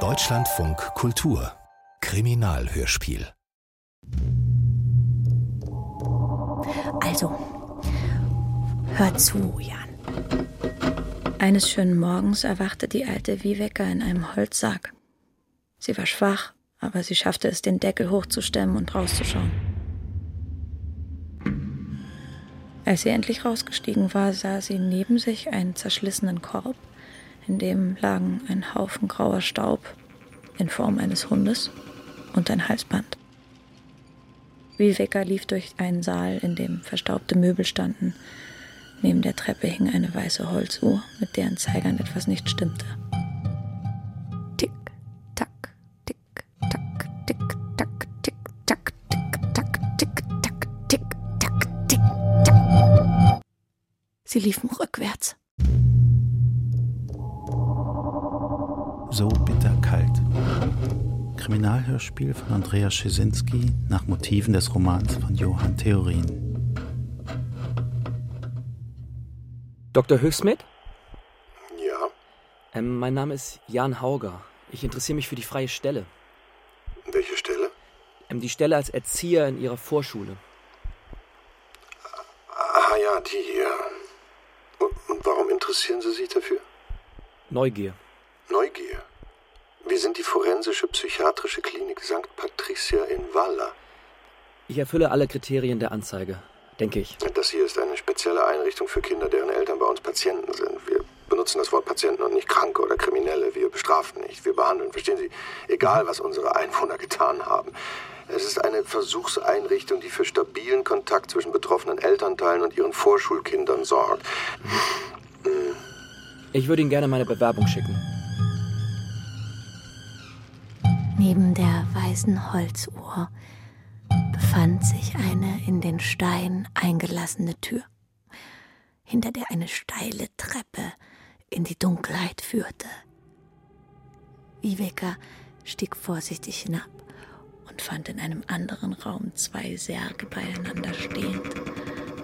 Deutschlandfunk Kultur Kriminalhörspiel Also, hör zu, Jan. Eines schönen Morgens erwachte die alte Wiewecker in einem Holzsack. Sie war schwach, aber sie schaffte es, den Deckel hochzustemmen und rauszuschauen. Als sie endlich rausgestiegen war, sah sie neben sich einen zerschlissenen Korb, in dem lagen ein Haufen grauer Staub in Form eines Hundes und ein Halsband. Wiewecker lief durch einen Saal, in dem verstaubte Möbel standen. Neben der Treppe hing eine weiße Holzuhr, mit deren Zeigern etwas nicht stimmte. Tick, tack, tick, tack, tick, tack, tick, tack, tick, tack, tick, tack, tick, tack, tick, tack. Sie liefen rückwärts. So bitterkalt. Kriminalhörspiel von Andreas Schisinski nach Motiven des Romans von Johann Theorin. Dr. Höchsmed? Ja, Ähm, mein Name ist Jan Hauger. Ich interessiere mich für die freie Stelle. welche Stelle? Ähm, die Stelle als Erzieher in Ihrer Vorschule. Ah ja, die, ja. Und, und warum interessieren Sie sich dafür? Neugier. Neugier. Wir sind die forensische psychiatrische Klinik St. Patricia in Walla. Ich erfülle alle Kriterien der Anzeige, denke ich. Das hier ist eine spezielle Einrichtung für Kinder, deren Eltern bei uns Patienten sind. Wir benutzen das Wort Patienten und nicht Kranke oder Kriminelle. Wir bestrafen nicht, wir behandeln. Verstehen Sie? Egal, was unsere Einwohner getan haben. Es ist eine Versuchseinrichtung, die für stabilen Kontakt zwischen betroffenen Elternteilen und ihren Vorschulkindern sorgt. Ich würde Ihnen gerne meine Bewerbung schicken. Neben der weißen Holzuhr befand sich eine in den Stein eingelassene Tür, hinter der eine steile Treppe in die Dunkelheit führte. Viveka stieg vorsichtig hinab und fand in einem anderen Raum zwei Särge beieinander stehend,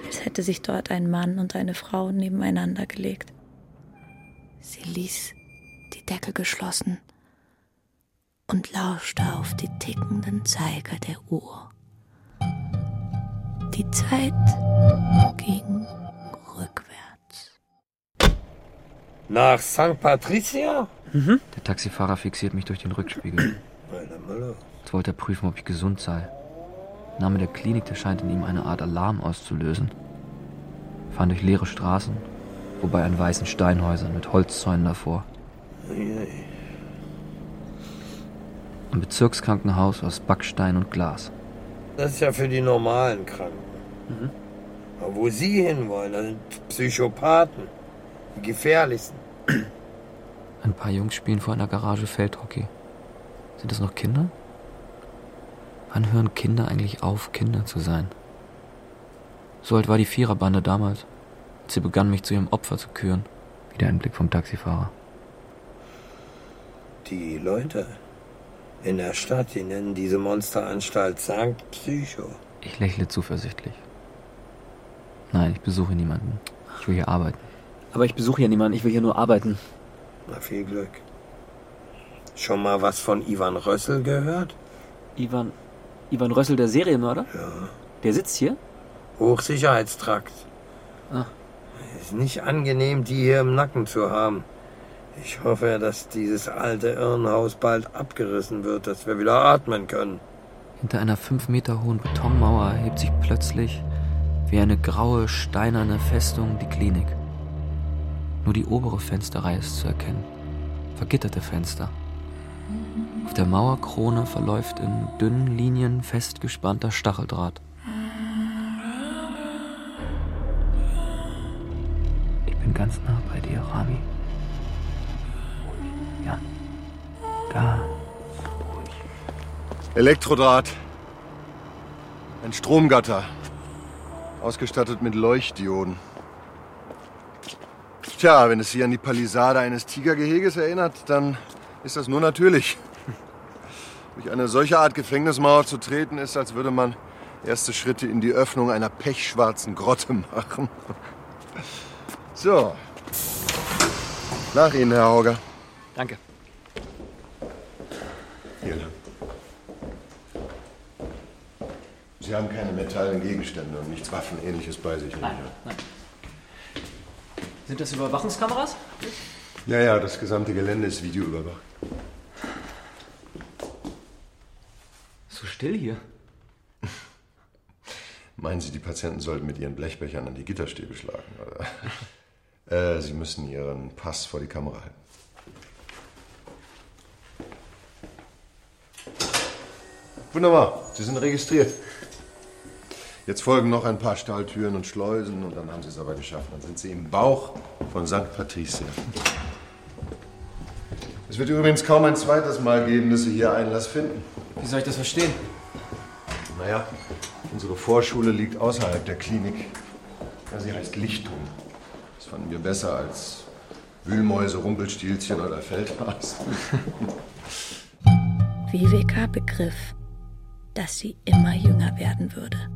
als hätte sich dort ein Mann und eine Frau nebeneinander gelegt. Sie ließ die Deckel geschlossen und lauschte auf die tickenden Zeiger der Uhr. Die Zeit ging rückwärts. Nach St. Patricia? Der Taxifahrer fixiert mich durch den Rückspiegel. Meine Müller. Jetzt wollte er prüfen, ob ich gesund sei. Der Name der Klinik, der scheint in ihm eine Art Alarm auszulösen. Wir fahren durch leere Straßen, wobei an weißen Steinhäusern mit Holzzäunen davor. Ein Bezirkskrankenhaus aus Backstein und Glas. Das ist ja für die normalen Kranken. Aber wo Sie hinwollen, das sind Psychopathen. Die gefährlichsten. Ein paar Jungs spielen vor einer Garage Feldhockey. Sind das noch Kinder? Wann hören Kinder eigentlich auf, Kinder zu sein? So alt war die Viererbande damals, als sie begann, mich zu ihrem Opfer zu küren. Wieder ein Blick vom Taxifahrer. Die Leute in der Stadt, die nennen diese Monsteranstalt St. Psycho. Ich lächle zuversichtlich. Nein, ich besuche niemanden. Ich will hier arbeiten. Aber ich besuche hier niemanden, ich will hier nur arbeiten. Na, viel Glück. Schon mal was von Ivan Rössel gehört? Ivan. Ivan Rössel, der Serienmörder? Ja. Der sitzt hier? Hochsicherheitstrakt. Ah. Ist nicht angenehm, die hier im Nacken zu haben. Ich hoffe, dass dieses alte Irrenhaus bald abgerissen wird, dass wir wieder atmen können. Hinter einer fünf Meter hohen Betonmauer erhebt sich plötzlich wie eine graue, steinerne Festung die Klinik. Nur die obere Fensterreihe ist zu erkennen. Vergitterte Fenster. Auf der Mauerkrone verläuft in dünnen Linien festgespannter Stacheldraht. Ich bin ganz nah bei dir, Rami. Ganz Elektrodraht. Ein Stromgatter. Ausgestattet mit Leuchtdioden. Tja, wenn es Sie an die Palisade eines Tigergeheges erinnert, dann ist das nur natürlich. Durch eine solche Art Gefängnismauer zu treten, ist, als würde man erste Schritte in die Öffnung einer pechschwarzen Grotte machen. So. Nach Ihnen, Herr Hauger. Danke. Hier. Sie haben keine metallen Gegenstände und nichts Waffenähnliches bei sich. Nein, nein. Sind das Überwachungskameras? Ja, ja, das gesamte Gelände ist videoüberwacht. So still hier. Meinen Sie, die Patienten sollten mit ihren Blechbechern an die Gitterstäbe schlagen? Oder? äh, Sie müssen Ihren Pass vor die Kamera halten. Wunderbar, Sie sind registriert. Jetzt folgen noch ein paar Stahltüren und Schleusen und dann haben Sie es aber geschafft. Dann sind Sie im Bauch von St. Patricia. Es wird übrigens kaum ein zweites Mal geben, dass Sie hier Einlass finden. Wie soll ich das verstehen? Naja, unsere Vorschule liegt außerhalb der Klinik. Ja, sie heißt Lichtung. Das fanden wir besser als Wühlmäuse, Rumpelstilzchen oder Feldhasen. Viveka begriff, dass sie immer jünger werden würde.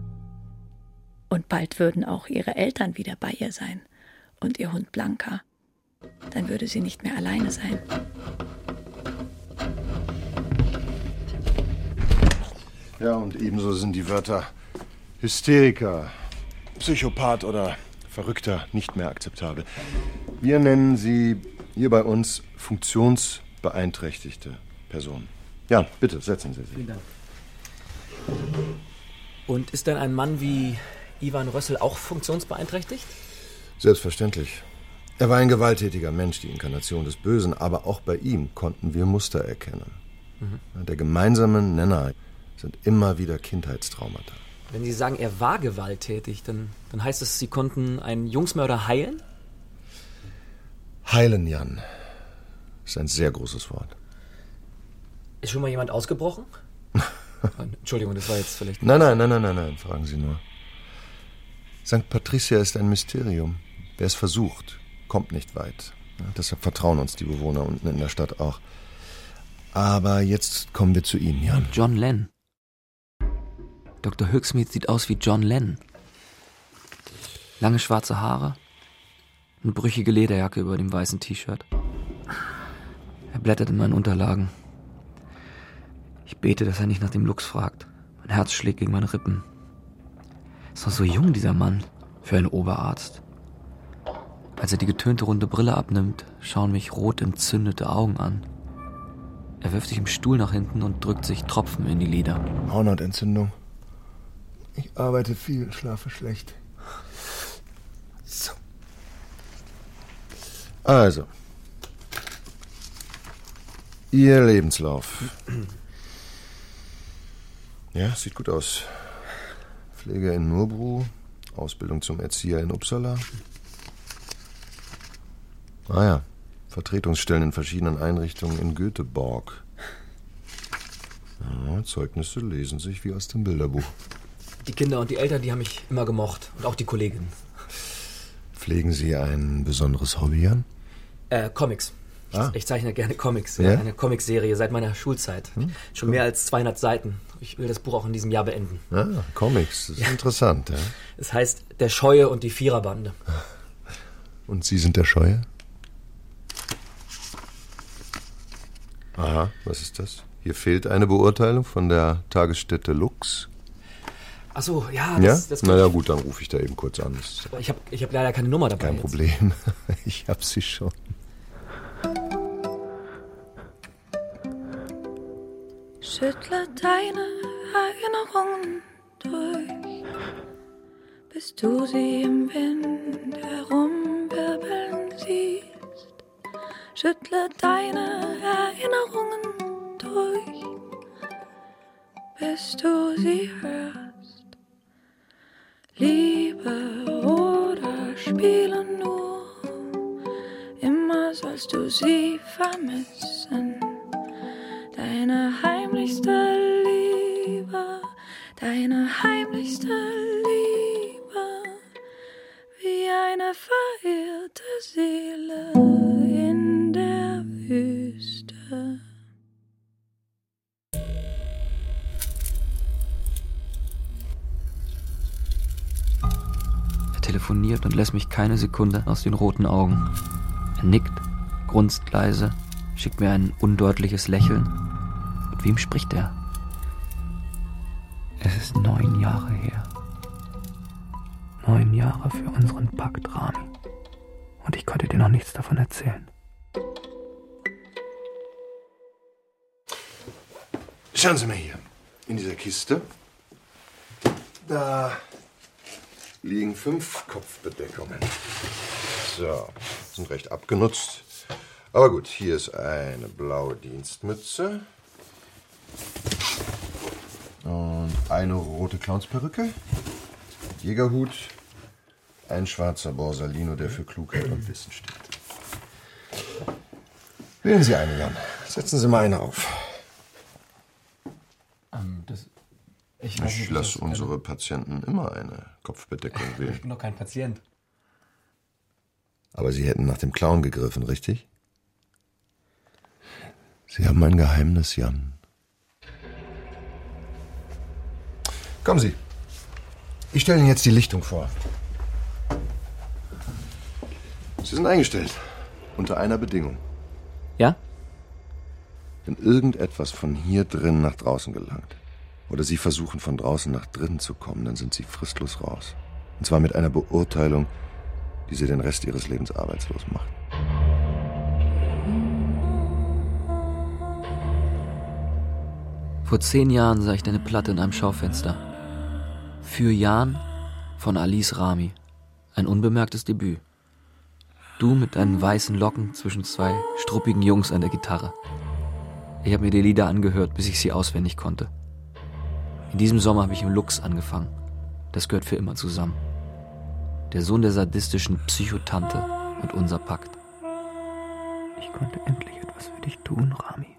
Und bald würden auch ihre Eltern wieder bei ihr sein und ihr Hund Blanca. Dann würde sie nicht mehr alleine sein. Ja, und ebenso sind die Wörter Hysteriker, Psychopath oder Verrückter nicht mehr akzeptabel. Wir nennen sie hier bei uns funktionsbeeinträchtigte Personen. Ja, bitte, setzen Sie sich. Vielen Dank. Und ist denn ein Mann wie Ivan Rössel auch funktionsbeeinträchtigt? Selbstverständlich. Er war ein gewalttätiger Mensch, die Inkarnation des Bösen, aber auch bei ihm konnten wir Muster erkennen. Mhm. Der gemeinsame Nenner sind immer wieder Kindheitstraumata. Wenn Sie sagen, er war gewalttätig, dann, dann heißt es, Sie konnten einen Jungsmörder heilen? Heilen, Jan, ist ein sehr großes Wort. Ist schon mal jemand ausgebrochen? Entschuldigung, das war jetzt vielleicht. Nein, nein, nein, nein, nein, nein, fragen Sie nur. St. Patricia ist ein Mysterium. Wer es versucht, kommt nicht weit. Ja, deshalb vertrauen uns die Bewohner unten in der Stadt auch. Aber jetzt kommen wir zu Ihnen, Jan. John Lennon. Dr. Höchsmiet sieht aus wie John Lennon. Lange schwarze Haare, eine brüchige Lederjacke über dem weißen T-Shirt. Er blättert in meinen Unterlagen. Ich bete, dass er nicht nach dem Lux fragt. Mein Herz schlägt gegen meine Rippen. Ist noch so jung, dieser Mann, für einen Oberarzt. Als er die getönte runde Brille abnimmt, schauen mich rot entzündete Augen an. Er wirft sich im Stuhl nach hinten und drückt sich Tropfen in die Lider. Hornhautentzündung. Ich arbeite viel, schlafe schlecht. So. Also. Ihr Lebenslauf. Ja, sieht gut aus. Pflege in Nurbru, Ausbildung zum Erzieher in Uppsala. Ah ja, Vertretungsstellen in verschiedenen Einrichtungen in Göteborg. Ja, Zeugnisse lesen sich wie aus dem Bilderbuch. Die Kinder und die Eltern, die haben mich immer gemocht. Und auch die Kolleginnen. Pflegen Sie ein besonderes Hobby an? Äh, Comics. Ich, Ah. ich zeichne gerne Comics. Ja? Eine Comicserie seit meiner Schulzeit. Schon mehr als 200 Seiten. Ich will das Buch auch in diesem Jahr beenden. Ah, Comics, das ist interessant. Ja? Es heißt Der Scheue und die Viererbande. Und Sie sind der Scheue? Aha, was ist das? Hier fehlt eine Beurteilung von der Tagesstätte Lux. Ach so, ja, Ja? das, das Na ja, gut, dann rufe ich da eben kurz an. Das Ich habe ich hab leider keine Nummer dabei. kein jetzt. Problem. Ich hab sie schon. Schüttle deine Erinnerungen durch, bis du sie im Wind herumwirbeln siehst. Schüttle deine Erinnerungen durch, bis du sie hörst. Liebe oder spiele nur, immer sollst du sie vermissen deine heimlichste Liebe, deine heimlichste Liebe, wie eine verirrte Seele in der Wüste. Er telefoniert und lässt mich keine Sekunde aus den roten Augen. Er nickt, grunzt leise, schickt mir ein undeutliches Lächeln. Mit wem spricht er? Es ist neun Jahre her. Neun Jahre für unseren Pakt, Rami. Und ich konnte dir noch nichts davon erzählen. Schauen Sie mal hier. In dieser Kiste. Da liegen fünf Kopfbedeckungen. So, sind recht abgenutzt. Aber gut, hier ist eine blaue Dienstmütze. Und eine rote Clownsperücke. Jägerhut. Ein schwarzer Borsalino, der für Klugheit und Wissen steht. Wählen Sie eine, Jan. Setzen Sie mal eine auf. Ähm, das, ich Ich lasse unsere Patienten immer eine Kopfbedeckung Ich wählen. bin doch kein Patient. Aber Sie hätten nach dem Clown gegriffen, richtig? Sie haben ein Geheimnis, Jan. Kommen Sie. Ich stelle Ihnen jetzt die Lichtung vor. Sie sind eingestellt. Unter einer Bedingung. Ja? Wenn irgendetwas von hier drin nach draußen gelangt, oder Sie versuchen von draußen nach drinnen zu kommen, dann sind Sie fristlos raus. Und zwar mit einer Beurteilung, die Sie den Rest Ihres Lebens arbeitslos macht. Vor zehn Jahren sah ich deine Platte in einem Schaufenster. Für Jan von Alice Rami. Ein unbemerktes Debüt. Du mit deinen weißen Locken zwischen zwei struppigen Jungs an der Gitarre. Ich habe mir die Lieder angehört, bis ich sie auswendig konnte. In diesem Sommer habe ich im Lux angefangen. Das gehört für immer zusammen. Der Sohn der sadistischen Psychotante und unser Pakt. Ich konnte endlich etwas für dich tun, Rami.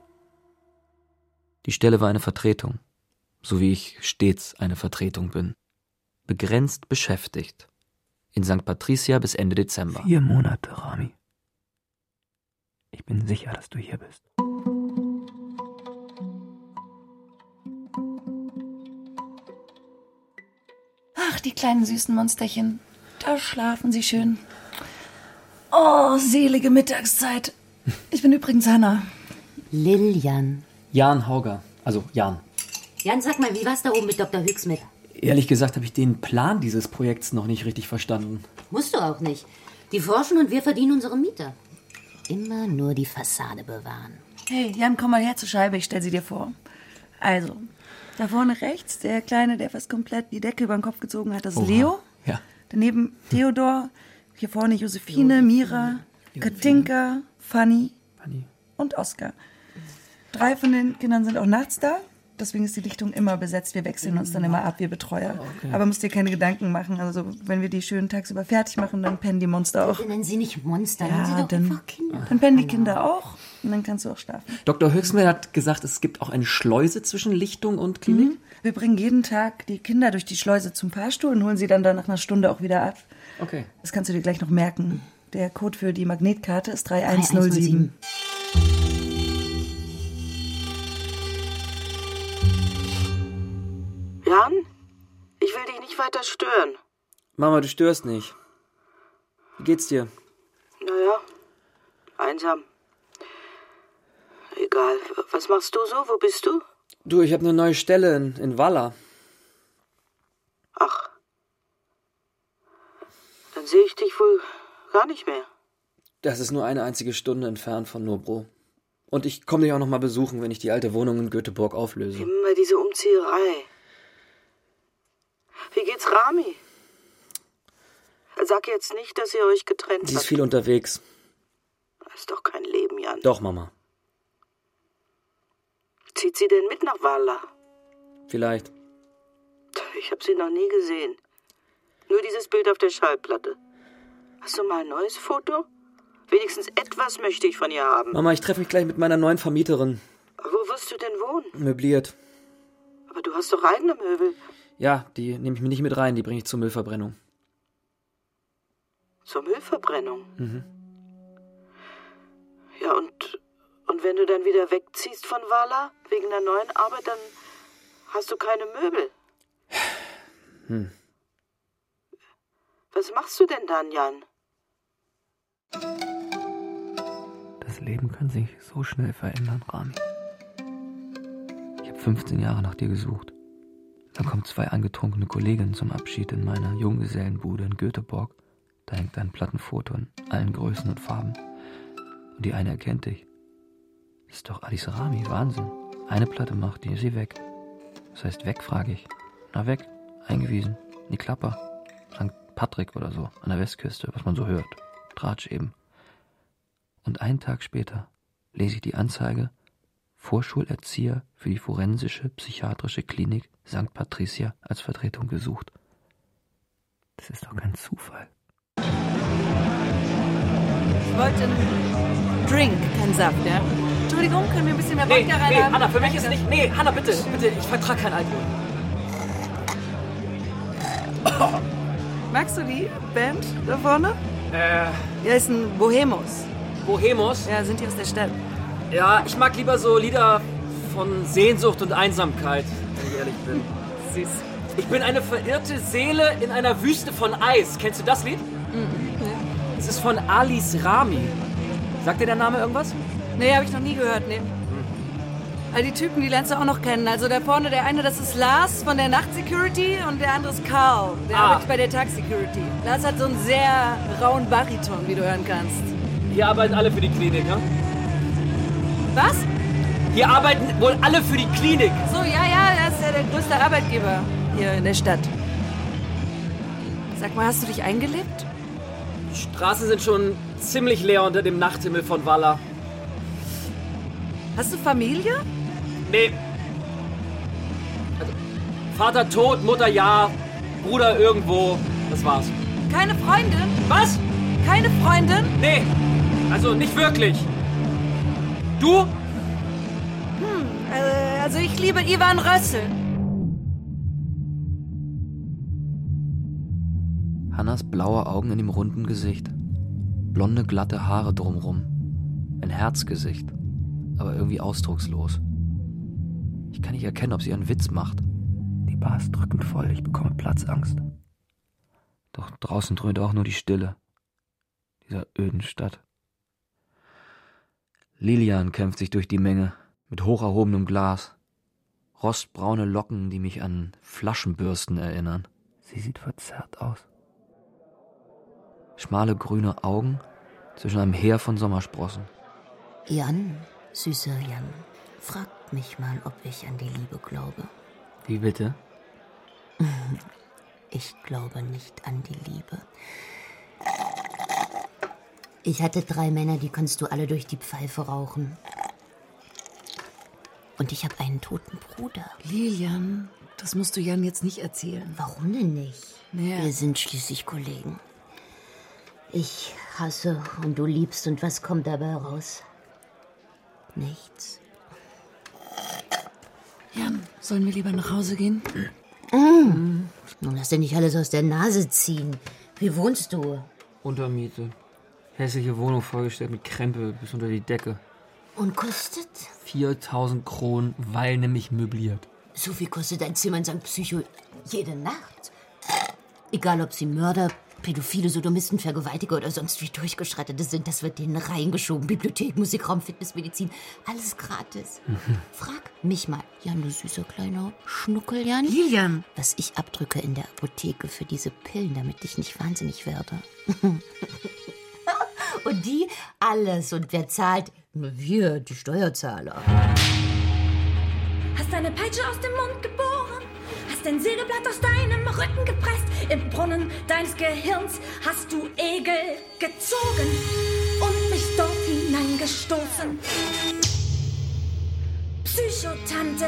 Die Stelle war eine Vertretung, so wie ich stets eine Vertretung bin. Begrenzt beschäftigt. In St. Patricia bis Ende Dezember. Vier Monate, Rami. Ich bin sicher, dass du hier bist. Ach, die kleinen süßen Monsterchen. Da schlafen sie schön. Oh, selige Mittagszeit. Ich bin übrigens Hanna. Lilian. Jan Hauger, also Jan. Jan, sag mal, wie war's da oben mit Dr. Hüxmit? Ehrlich gesagt habe ich den Plan dieses Projekts noch nicht richtig verstanden. Musst du auch nicht. Die forschen und wir verdienen unsere Miete. Immer nur die Fassade bewahren. Hey, Jan, komm mal her zur Scheibe, ich stell sie dir vor. Also, da vorne rechts, der Kleine, der fast komplett die Decke über den Kopf gezogen hat, das ist Oha. Leo. Ja. Daneben Theodor, hier vorne Josephine, Mira, Katinka, Fanny Fanny. und Oskar. Drei von den Kindern sind auch nachts da. Deswegen ist die Lichtung immer besetzt. Wir wechseln uns dann immer ab, wir Betreuer. Aber musst dir keine Gedanken machen. Also, wenn wir die schön tagsüber fertig machen, dann pennen die Monster auch. Nennen Sie nicht Monster, nennen Sie Ja, doch dann, einfach Kinder. dann pennen die Kinder auch. Und dann kannst du auch schlafen. Dr. Höchstmann hat gesagt, es gibt auch eine Schleuse zwischen Lichtung und Klinik. Mhm. Wir bringen jeden Tag die Kinder durch die Schleuse zum Fahrstuhl und holen sie dann da nach einer Stunde auch wieder ab. Okay. Das kannst du dir gleich noch merken. Der Code für die Magnetkarte ist 3107. 3107. Jan, ich will dich nicht weiter stören. Mama, du störst nicht. Wie geht's dir? Naja, einsam. Egal. Was machst du so? Wo bist du? Du, ich habe eine neue Stelle in, in Walla. Ach. Dann sehe ich dich wohl gar nicht mehr. Das ist nur eine einzige Stunde entfernt von Nobro. Und ich komme dich auch noch mal besuchen, wenn ich die alte Wohnung in Göteborg auflöse. Immer diese Umzieherei. Wie geht's Rami? Sag jetzt nicht, dass ihr euch getrennt Sie ist habt. viel unterwegs. Das ist doch kein Leben, Jan. Doch, Mama. Zieht sie denn mit nach Walla? Vielleicht. Ich habe sie noch nie gesehen. Nur dieses Bild auf der Schallplatte. Hast du mal ein neues Foto? Wenigstens etwas möchte ich von ihr haben. Mama, ich treffe mich gleich mit meiner neuen Vermieterin. Wo wirst du denn wohnen? Möbliert. Aber du hast doch eigene Möbel. Ja, die nehme ich mir nicht mit rein, die bringe ich zur Müllverbrennung. Zur Müllverbrennung. Mhm. Ja, und, und wenn du dann wieder wegziehst von Wala wegen der neuen Arbeit, dann hast du keine Möbel. Hm. Was machst du denn dann, Jan? Das Das Leben kann sich so schnell verändern, Rami. Ich habe 15 Jahre nach dir gesucht. Dann kommen zwei angetrunkene Kolleginnen zum Abschied in meiner Junggesellenbude in Göteborg. Da hängt ein Plattenfoto in allen Größen und Farben. Und die eine erkennt dich. Das ist doch Alice Rami, Wahnsinn. Eine Platte macht die, sie weg. Das heißt weg, frage ich. Na weg, eingewiesen. In die Klapper. St. Patrick oder so, an der Westküste, was man so hört. Tratsch eben. Und einen Tag später lese ich die Anzeige Vorschulerzieher für die forensische psychiatrische Klinik St. Patricia als Vertretung gesucht. Das ist doch kein Zufall. Ich wollte einen Drink, keinen Saft, ja? Entschuldigung, können wir ein bisschen mehr Nee, Wodka rein nee, haben? Hanna, für mich ist Danke. nicht. Nee, Hanna, bitte, bitte, ich vertrage keinen Alkohol. Magst du die Band da vorne? Äh, Die heißen Bohemos. Bohemos? Ja, sind die aus der Stadt. Ja, ich mag lieber so Lieder von Sehnsucht und Einsamkeit, wenn ich ehrlich bin. Süß. Ich bin eine verirrte Seele in einer Wüste von Eis. Kennst du das Lied? Es ist von Alice Rami. Sagt dir der Name irgendwas? Nee, habe ich noch nie gehört, nee. Also die Typen, die lernst du auch noch kennen. Also da vorne, der eine, das ist Lars von der Nachtsecurity und der andere ist Carl, der Ah. arbeitet bei der Tagsecurity. Lars hat so einen sehr rauen Bariton, wie du hören kannst. Hier arbeiten alle für die Klinik, ne? Was? Hier arbeiten wohl alle für die Klinik. So, ja, ja, er ist ja der größte Arbeitgeber hier in der Stadt. Sag mal, hast du dich eingelebt? Die Straßen sind schon ziemlich leer unter dem Nachthimmel von Walla. Hast du Familie? Nee. Also, Vater tot, Mutter ja, Bruder irgendwo. Das war's. Keine Freundin? Was? Keine Freundin? Nee. Also nicht wirklich. Du? Hm, äh, also ich liebe Ivan Rössel. Hannas blaue Augen in dem runden Gesicht. Blonde, glatte Haare drumrum. Ein Herzgesicht, aber irgendwie ausdruckslos. Ich kann nicht erkennen, ob sie einen Witz macht. Die Bar ist drückend voll, ich bekomme Platzangst. Doch draußen dröhnt auch nur die Stille dieser öden Stadt. Lilian kämpft sich durch die Menge mit hoch erhobenem Glas. Rostbraune Locken, die mich an Flaschenbürsten erinnern. Sie sieht verzerrt aus. Schmale grüne Augen zwischen einem Heer von Sommersprossen. Jan, süßer Jan, fragt mich mal, ob ich an die Liebe glaube. Wie bitte? Ich glaube nicht an die Liebe. Ich hatte drei Männer, die kannst du alle durch die Pfeife rauchen. Und ich habe einen toten Bruder. Lilian, das musst du Jan jetzt nicht erzählen. Warum denn nicht? Naja. Wir sind schließlich Kollegen. Ich hasse und du liebst und was kommt dabei raus? Nichts. Jan, sollen wir lieber nach Hause gehen? Mm. Nun lass dir nicht alles aus der Nase ziehen. Wie wohnst du? Untermiete. Hässliche Wohnung vollgestellt mit Krempel bis unter die Decke. Und kostet? 4000 Kronen, weil nämlich möbliert. So viel kostet ein Zimmer in St. Psycho jede Nacht. Egal, ob sie Mörder, Pädophile, Sodomisten, Vergewaltiger oder sonst wie Durchgeschreitete sind, das wird denen reingeschoben. Bibliothek, Musikraum, Fitness, Medizin, alles gratis. Frag mich mal, Jan, du süßer kleiner Schnuckeljan. Lilian! Was ich abdrücke in der Apotheke für diese Pillen, damit ich nicht wahnsinnig werde. Und die alles. Und wer zahlt? Wir, die Steuerzahler. Hast deine Peitsche aus dem Mund geboren, hast dein Sägeblatt aus deinem Rücken gepresst, im Brunnen deines Gehirns hast du Egel gezogen und mich dort hineingestoßen. Psychotante,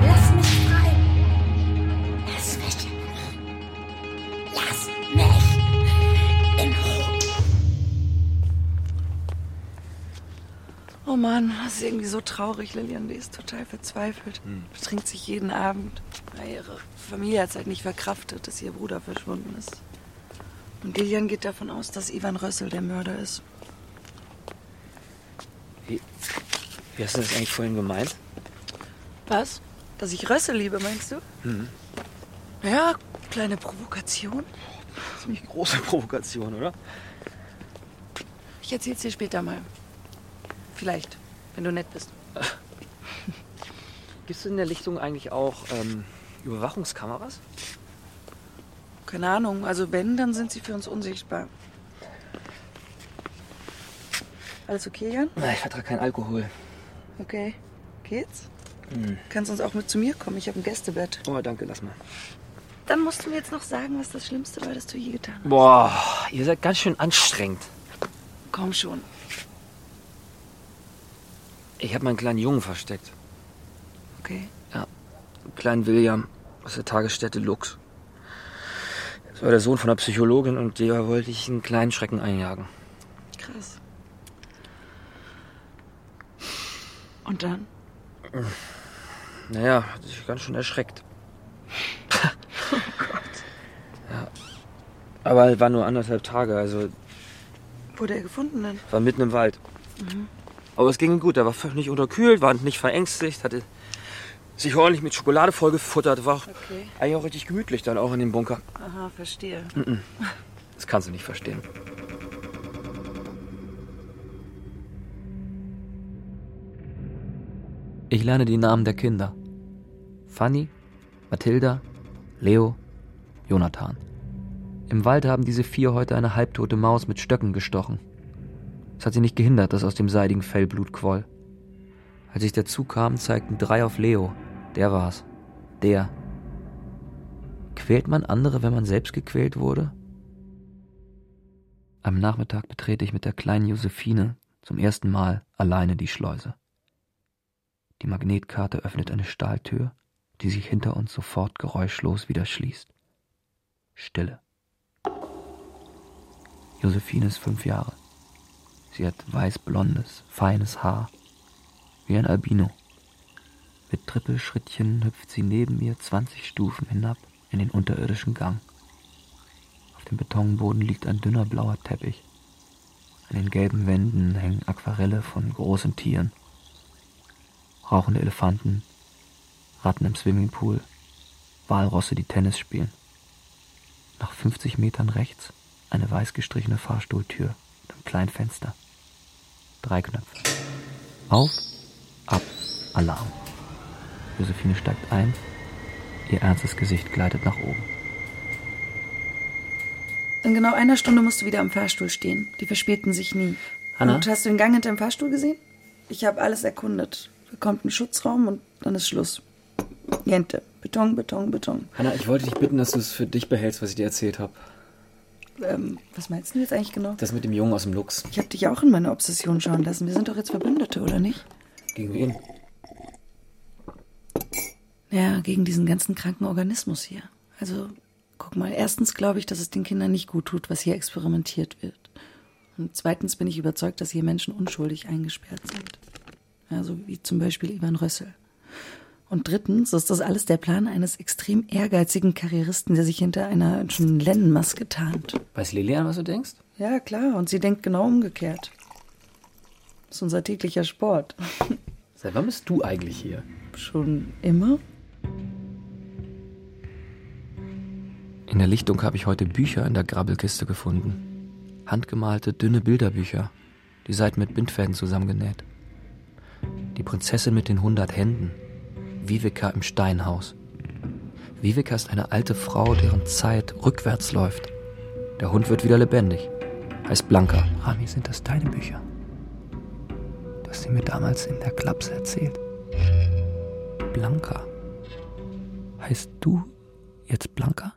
lass mich frei. Lass mich. Lass Oh Mann, das ist irgendwie so traurig. Lilian, die ist total verzweifelt. Betrinkt sich jeden Abend. Ja, ihre Familie hat es halt nicht verkraftet, dass ihr Bruder verschwunden ist. Und Lilian geht davon aus, dass Ivan Rössel der Mörder ist. Wie, wie hast du das eigentlich vorhin gemeint? Was? Dass ich Rössel liebe, meinst du? Hm. Ja, kleine Provokation. Ziemlich große Provokation, oder? Ich erzähl's dir später mal. Vielleicht, wenn du nett bist. Gibt es in der Lichtung eigentlich auch ähm, Überwachungskameras? Keine Ahnung. Also wenn, dann sind sie für uns unsichtbar. Alles okay, Jan? Na, ich vertrage keinen Alkohol. Okay. Geht's? Hm. Kannst uns auch mit zu mir kommen. Ich habe ein Gästebett. Oh, danke, lass mal. Dann musst du mir jetzt noch sagen, was das Schlimmste war, das du je getan hast. Boah, ihr seid ganz schön anstrengend. Komm schon. Ich habe meinen kleinen Jungen versteckt. Okay. Ja, einen kleinen William aus der Tagesstätte Lux. Das war der Sohn von einer Psychologin und der wollte ich einen kleinen Schrecken einjagen. Krass. Und dann? Naja, hat sich ganz schön erschreckt. Oh Gott. Ja. Aber war nur anderthalb Tage, also Wurde er gefunden denn? war mitten im Wald. Mhm. Aber es ging ihm gut, er war völlig nicht unterkühlt, war nicht verängstigt, hatte sich ordentlich mit Schokolade vollgefuttert, war auch Okay. eigentlich auch richtig gemütlich dann auch in dem Bunker. Aha, verstehe. Das kannst du nicht verstehen. Ich lerne die Namen der Kinder. Fanny, Mathilda, Leo, Jonathan. Im Wald haben diese vier heute eine halbtote Maus mit Stöcken gestochen. Es hat sie nicht gehindert, dass aus dem seidigen Fell Blut quoll. Als ich dazu kam, zeigten drei auf Leo. Der war's. Der. Quält man andere, wenn man selbst gequält wurde? Am Nachmittag betrete ich mit der kleinen Josephine zum ersten Mal alleine die Schleuse. Die Magnetkarte öffnet eine Stahltür, die sich hinter uns sofort geräuschlos wieder schließt. Stille. Josephine ist fünf Jahre. Sie hat weißblondes, feines Haar, wie ein Albino. Mit Trippelschrittchen hüpft sie neben mir 20 Stufen hinab in den unterirdischen Gang. Auf dem Betonboden liegt ein dünner blauer Teppich. An den gelben Wänden hängen Aquarelle von großen Tieren. Rauchende Elefanten, Ratten im Swimmingpool, Walrosse, die Tennis spielen. Nach 50 Metern rechts eine weiß gestrichene Fahrstuhltür mit einem kleinen Fenster. Drei Knöpfe. Auf, ab, Alarm. Josephine steigt ein, ihr ernstes Gesicht gleitet nach oben. In genau einer Stunde musst du wieder am Fahrstuhl stehen. Die verspäten sich nie. Hanna? Und hast du den Gang hinter dem Fahrstuhl gesehen? Ich habe alles erkundet. Da kommt ein Schutzraum und dann ist Schluss. Niente. Beton, Beton, Beton. Hanna, ich wollte dich bitten, dass du es für dich behältst, was ich dir erzählt habe. Ähm, was meinst du jetzt eigentlich genau? Das mit dem Jungen aus dem Lux. Ich habe dich auch in meine Obsession schauen lassen. Wir sind doch jetzt Verbündete, oder nicht? Gegen wen? Ja, gegen diesen ganzen kranken Organismus hier. Also, guck mal, erstens glaube ich, dass es den Kindern nicht gut tut, was hier experimentiert wird. Und zweitens bin ich überzeugt, dass hier Menschen unschuldig eingesperrt sind. Ja, so wie zum Beispiel Ivan Rössel. Und drittens ist das alles der Plan eines extrem ehrgeizigen Karrieristen, der sich hinter einer schon Lendenmaske tarnt. Weiß Lilian, was du denkst? Ja, klar, und sie denkt genau umgekehrt. Das ist unser täglicher Sport. Seit wann bist du eigentlich hier? Schon immer? In der Lichtung habe ich heute Bücher in der Grabbelkiste gefunden. Handgemalte, dünne Bilderbücher, die Seiten mit Bindfäden zusammengenäht. Die Prinzessin mit den hundert Händen. Viveka im Steinhaus. Viveka ist eine alte Frau, deren Zeit rückwärts läuft. Der Hund wird wieder lebendig. Heißt Blanka. Rami, sind das deine Bücher? Du hast sie mir damals in der Klapse erzählt. Blanka. Heißt du jetzt Blanka?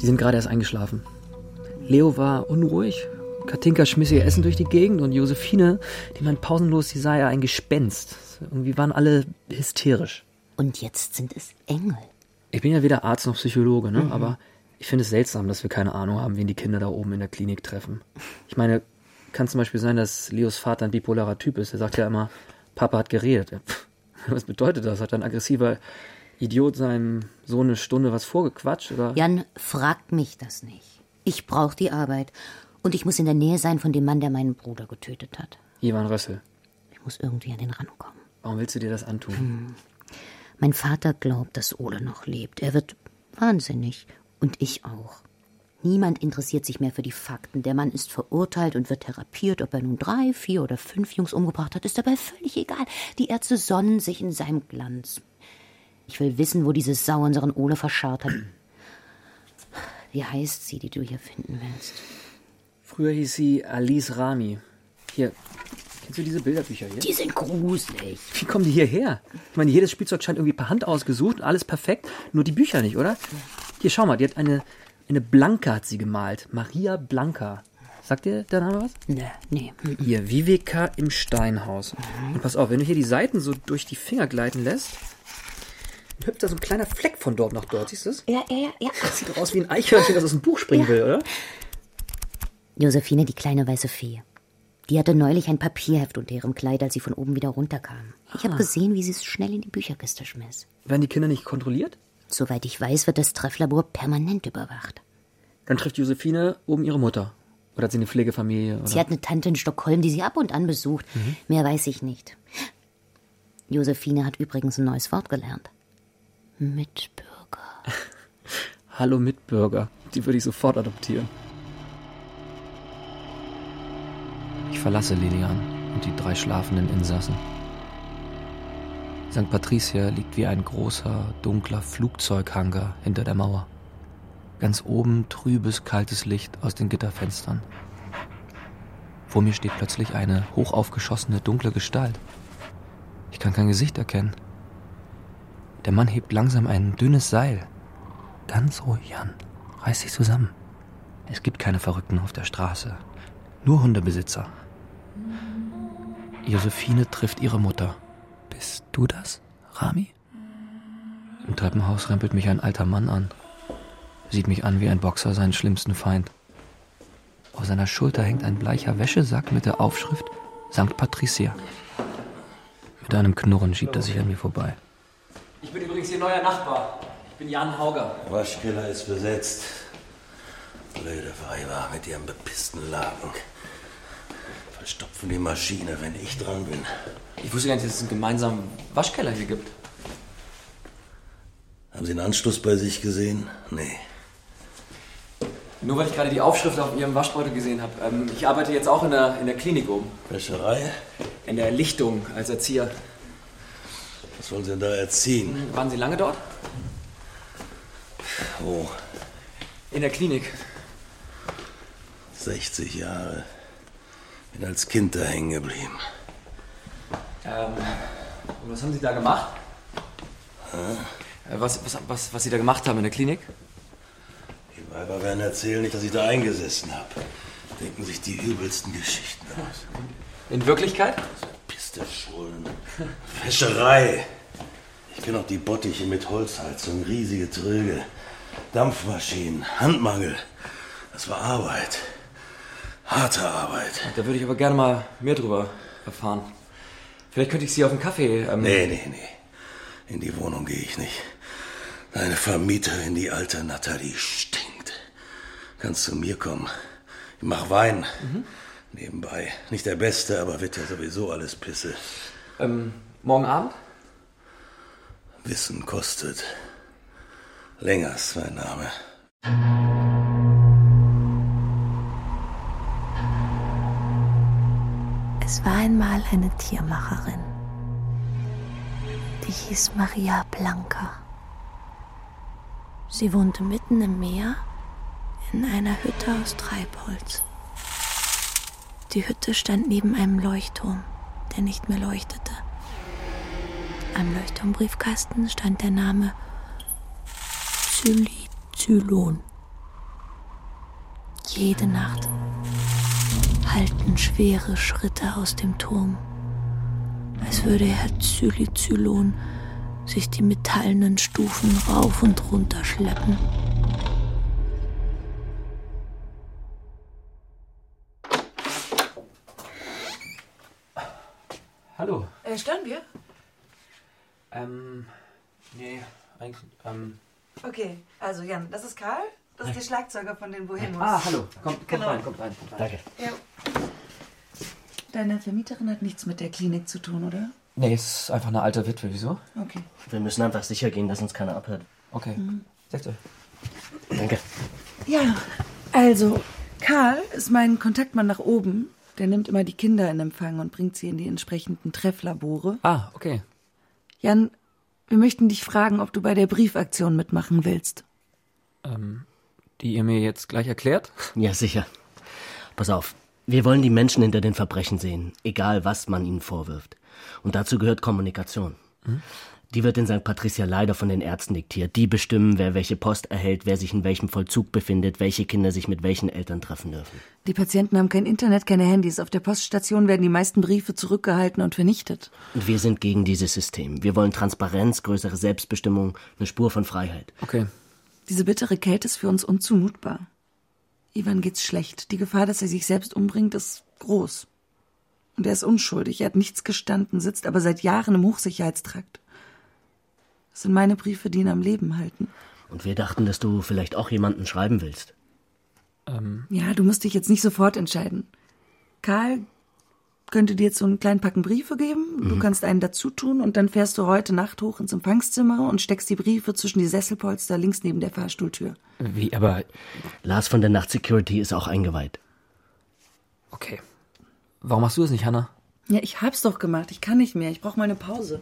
Die sind gerade erst eingeschlafen. Leo war unruhig. Katinka schmiss ihr Essen durch die Gegend und Josephine, die meint pausenlos, sie sei ja ein Gespenst. Irgendwie waren alle hysterisch. Und jetzt sind es Engel. Ich bin ja weder Arzt noch Psychologe, ne? Mhm. aber ich finde es seltsam, dass wir keine Ahnung haben, wen die Kinder da oben in der Klinik treffen. Ich meine, kann zum Beispiel sein, dass Leos Vater ein bipolarer Typ ist. Er sagt ja immer, Papa hat geredet. Ja, pff, Was bedeutet das? Hat ein aggressiver Idiot seinem Sohn eine Stunde was vorgequatscht? Oder? Jan, fragt mich das nicht. Ich brauche die Arbeit. Und ich muss in der Nähe sein von dem Mann, der meinen Bruder getötet hat. Ivan Rössel. Ich muss irgendwie an den rankommen. Warum willst du dir das antun? Hm. Mein Vater glaubt, dass Ole noch lebt. Er wird wahnsinnig. Und ich auch. Niemand interessiert sich mehr für die Fakten. Der Mann ist verurteilt und wird therapiert. Ob er nun drei, vier oder fünf Jungs umgebracht hat, ist dabei völlig egal. Die Ärzte sonnen sich in seinem Glanz. Ich will wissen, wo diese Sau unseren Ole verscharrt hat. Wie heißt sie, die du hier finden willst? Früher hieß sie Alice Rami. Hier, kennst du diese Bilderbücher hier? Die sind gruselig. Wie kommen die hierher? Ich meine, jedes Spielzeug scheint irgendwie per Hand ausgesucht, alles perfekt, nur die Bücher nicht, oder? Hier, schau mal, die hat eine, eine Blanca hat sie gemalt. Maria Blanca. Sagt dir der Name was? Nee, nee. Hier, Viveka im Steinhaus. Und pass auf, wenn du hier die Seiten so durch die Finger gleiten lässt, dann hüpft da so ein kleiner Fleck von dort nach dort. Siehst du das? Ja, ja, ja, ja. Das sieht doch aus wie ein Eichhörnchen, das aus dem Buch springen will, oder? Josephine, die kleine weiße Fee. Die hatte neulich ein Papierheft unter ihrem Kleid, als sie von oben wieder runterkam. Ich habe Ah. gesehen, wie sie es schnell in die Bücherkiste schmiss. Werden die Kinder nicht kontrolliert? Soweit ich weiß, wird das Trefflabor permanent überwacht. Dann trifft Josephine oben ihre Mutter. Oder hat sie eine Pflegefamilie? Oder? Sie hat eine Tante in Stockholm, die sie ab und an besucht. Mhm. Mehr weiß ich nicht. Josephine hat übrigens ein neues Wort gelernt. Mitbürger. Hallo Mitbürger. Die würde ich sofort adoptieren. Ich verlasse Lilian und die drei schlafenden Insassen. St. Patricia liegt wie ein großer, dunkler Flugzeughangar hinter der Mauer. Ganz oben trübes, kaltes Licht aus den Gitterfenstern. Vor mir steht plötzlich eine hochaufgeschossene, dunkle Gestalt. Ich kann kein Gesicht erkennen. Der Mann hebt langsam ein dünnes Seil. Ganz ruhig, Jan. Reiß dich zusammen. Es gibt keine Verrückten auf der Straße. Nur Hundebesitzer. Josephine trifft ihre Mutter. Bist du das, Rami? Im Treppenhaus rempelt mich ein alter Mann an. Sieht mich an wie ein Boxer seinen schlimmsten Feind. Auf seiner Schulter hängt ein bleicher Wäschesack mit der Aufschrift St. Patricia. Mit einem Knurren schiebt er sich an mir vorbei. Ich bin übrigens Ihr neuer Nachbar. Ich bin Jan Hauger. Waschkeller ist besetzt. Blöde Weiber mit ihrem bepissten Laken. Verstopfen die Maschine, wenn ich dran bin. Ich wusste gar nicht, dass es einen gemeinsamen Waschkeller hier gibt. Haben Sie einen Anschluss bei sich gesehen? Nee. Nur weil ich gerade die Aufschrift auf Ihrem Waschbeutel gesehen habe. Ähm, ich arbeite jetzt auch in der, in der Klinik oben. Wäscherei? In der Lichtung als Erzieher. Was wollen Sie denn da erziehen? Waren Sie lange dort? Wo? In der Klinik. 60 Jahre. Bin als Kind da hängen geblieben. Ähm, was haben Sie da gemacht? Hä? Äh, was, was, was, was Sie da gemacht haben in der Klinik? Die Weiber werden erzählen nicht, dass ich da eingesessen habe. Denken sich die übelsten Geschichten aus. In Wirklichkeit? Piste Schulden. Wäscherei. Ich kenne auch die Bottiche mit Holzheizung, riesige Tröge, Dampfmaschinen, Handmangel. Das war Arbeit. Harte Arbeit. Da würde ich aber gerne mal mehr drüber erfahren. Vielleicht könnte ich Sie auf einen Kaffee. Ähm, Nee, nee, nee. In die Wohnung gehe ich nicht. Deine Vermieterin, die alte Nathalie, stinkt. Kannst zu mir kommen. Ich mach Wein. Nebenbei. Nicht der Beste, aber wird ja sowieso alles Pisse. Ähm, morgen Abend? Wissen kostet. Länger ist mein Name. Es war einmal eine Tiermacherin. Die hieß Maria Blanca. Sie wohnte mitten im Meer in einer Hütte aus Treibholz. Die Hütte stand neben einem Leuchtturm, der nicht mehr leuchtete. Am Leuchtturmbriefkasten stand der Name Zylizylon. Jede Nacht hallten schwere Schritte aus dem Turm, als würde Herr Zylizylon sich die metallenen Stufen rauf und runter schleppen. Hallo. Äh, stören wir? Ähm, nee, eigentlich, ähm... Okay, also Jan, das ist Karl. Das ist der Schlagzeuger von den Bohemos. Ah, hallo. Kommt, kommt Genau. rein, kommt rein, kommt rein. Danke. Ja. Deine Vermieterin hat nichts mit der Klinik zu tun, oder? Nee, es ist einfach eine alte Witwe. Wieso? Okay. Wir müssen einfach sicher gehen, dass uns keiner abhört. Okay. Mhm. Setzt euch. Danke. Ja, Also, Karl ist mein Kontaktmann nach oben. Der nimmt immer die Kinder in Empfang und bringt sie in die entsprechenden Trefflabore. Ah, okay. Jan, wir möchten dich fragen, ob du bei der Briefaktion mitmachen willst. Ähm, die ihr mir jetzt gleich erklärt? Ja, sicher. Pass auf. Wir wollen die Menschen hinter den Verbrechen sehen, egal was man ihnen vorwirft. Und dazu gehört Kommunikation. Hm? Die wird in St. Patricia leider von den Ärzten diktiert. Die bestimmen, wer welche Post erhält, wer sich in welchem Vollzug befindet, welche Kinder sich mit welchen Eltern treffen dürfen. Die Patienten haben kein Internet, keine Handys. Auf der Poststation werden die meisten Briefe zurückgehalten und vernichtet. Und wir sind gegen dieses System. Wir wollen Transparenz, größere Selbstbestimmung, eine Spur von Freiheit. Okay. Diese bittere Kälte ist für uns unzumutbar. Ivan geht's schlecht. Die Gefahr, dass er sich selbst umbringt, ist groß. Und er ist unschuldig. Er hat nichts gestanden, sitzt aber seit Jahren im Hochsicherheitstrakt. Das sind meine Briefe, die ihn am Leben halten. Und wir dachten, dass du vielleicht auch jemanden schreiben willst. Ähm. Ja, du musst dich jetzt nicht sofort entscheiden. Karl könnte dir jetzt so einen kleinen Packen Briefe geben. Du Mhm. kannst einen dazu tun und dann fährst du heute Nacht hoch ins Empfangszimmer und steckst die Briefe zwischen die Sesselpolster links neben der Fahrstuhltür. Wie, aber. Lars von der Nacht Security ist auch eingeweiht. Okay. Warum machst du das nicht, Hanna? Ja, ich hab's doch gemacht. Ich kann nicht mehr. Ich brauche mal eine Pause.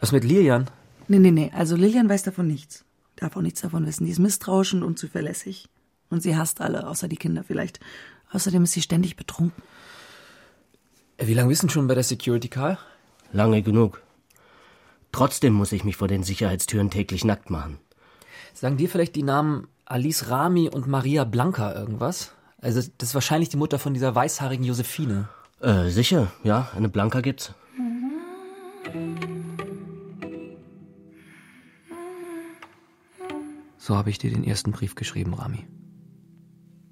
Was mit Lilian? Nee, nee, nee. Also Lilian weiß davon nichts. Darf auch nichts davon wissen. Die ist misstrauisch und unzuverlässig. Und sie hasst alle, außer die Kinder vielleicht. Außerdem ist sie ständig betrunken. Wie lange bist du schon bei der Security, Karl? Lange genug. Trotzdem muss ich mich vor den Sicherheitstüren täglich nackt machen. Sagen dir vielleicht die Namen Alice Rami und Maria Blanca irgendwas? Also, das ist wahrscheinlich die Mutter von dieser weißhaarigen Josephine. Äh, sicher, ja. Eine Blanca gibt's. So habe ich dir den ersten Brief geschrieben, Rami.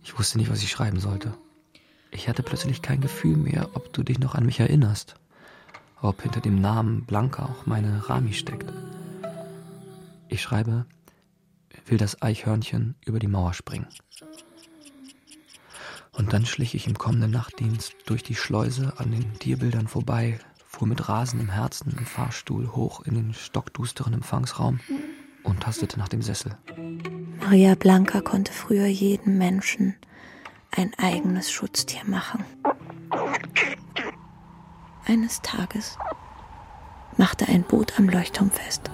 Ich wusste nicht, was ich schreiben sollte. Ich hatte plötzlich kein Gefühl mehr, ob du dich noch an mich erinnerst. Ob hinter dem Namen Blanca auch meine Rami steckt. Ich schreibe, will das Eichhörnchen über die Mauer springen. Und dann schlich ich im kommenden Nachtdienst durch die Schleuse an den Tierbildern vorbei, fuhr mit rasendem Herzen im Fahrstuhl hoch in den stockdusteren Empfangsraum und tastete nach dem Sessel. Maria Blanca konnte früher jedem Menschen ein eigenes Schutztier machen. Eines Tages machte ein Boot am Leuchtturm fest.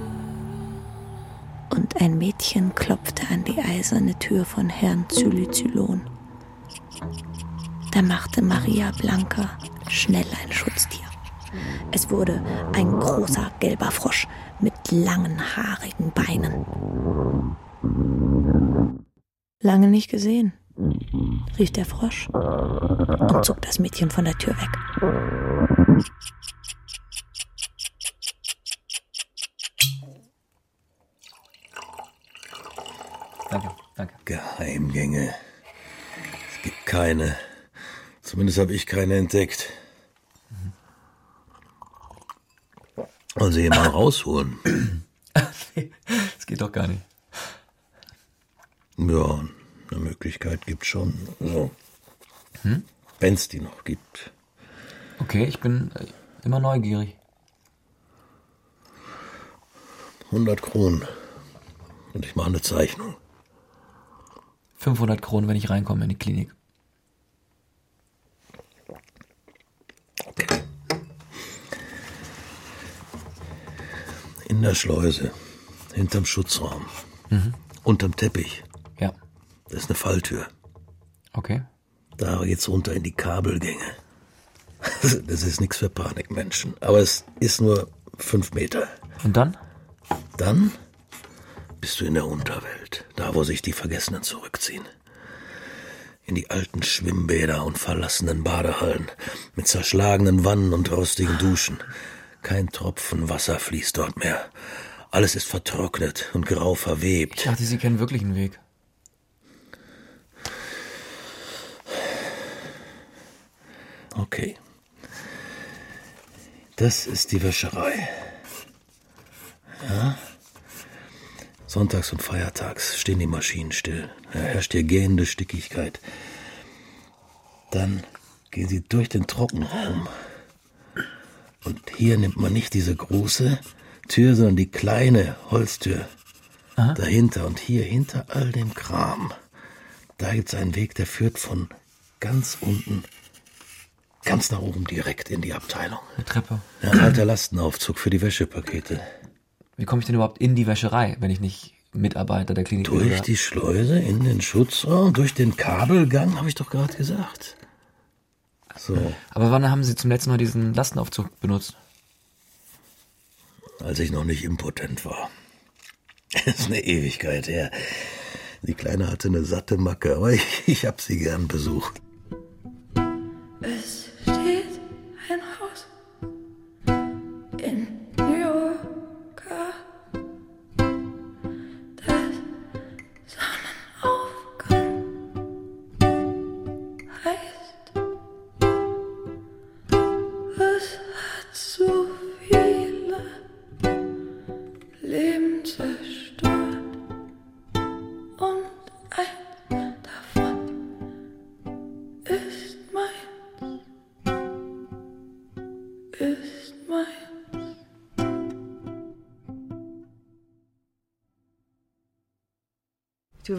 Und ein Mädchen klopfte an die eiserne Tür von Herrn Zylizylon. Da machte Maria Blanca schnell ein Schutztier. Es wurde ein großer gelber Frosch mit langen, haarigen Beinen. Lange nicht gesehen, rief der Frosch und zog das Mädchen von der Tür weg. Danke, danke. Geheimgänge. Es gibt keine. Zumindest habe ich keine entdeckt. Wollen Sie hier mal rausholen? Das geht doch gar nicht. Ja, eine Möglichkeit gibt schon. So. Hm? Wenn es die noch gibt. Okay, ich bin äh, immer neugierig. 100 Kronen. Und ich mache eine Zeichnung. 500 Kronen, wenn ich reinkomme in die Klinik. In der Schleuse. Hinterm Schutzraum. Mhm. Unterm Teppich. Das ist eine Falltür. Okay. Da geht's runter in die Kabelgänge. Das ist nichts für Panikmenschen. Aber es ist nur fünf Meter. Und dann? Dann bist du in der Unterwelt. Da, wo sich die Vergessenen zurückziehen. In die alten Schwimmbäder und verlassenen Badehallen. Mit zerschlagenen Wannen und rostigen Duschen. Kein Tropfen Wasser fließt dort mehr. Alles ist vertrocknet und grau verwebt. Ich dachte, Sie kennen wirklich einen Weg. Okay. Das ist die Wäscherei. Ja. Sonntags und feiertags stehen die Maschinen still. Da herrscht hier gähnende Stickigkeit. Dann gehen sie durch den Trockenraum. Und hier nimmt man nicht diese große Tür, sondern die kleine Holztür dahinter. Und hier hinter all dem Kram, Da gibt's einen Weg, der führt von ganz unten ganz nach oben direkt in die Abteilung. Eine Treppe. Ja, ein alter Lastenaufzug für die Wäschepakete. Wie komme ich denn überhaupt in die Wäscherei, wenn ich nicht Mitarbeiter der Klinik bin? Durch die Schleuse in den Schutzraum, durch den Kabelgang, habe ich doch gerade gesagt. So, Aber wann haben Sie zum letzten Mal diesen Lastenaufzug benutzt? als ich noch nicht impotent war. Das ist eine Ewigkeit her. Die Kleine hatte eine satte Macke, aber ich, ich hab sie gern besucht.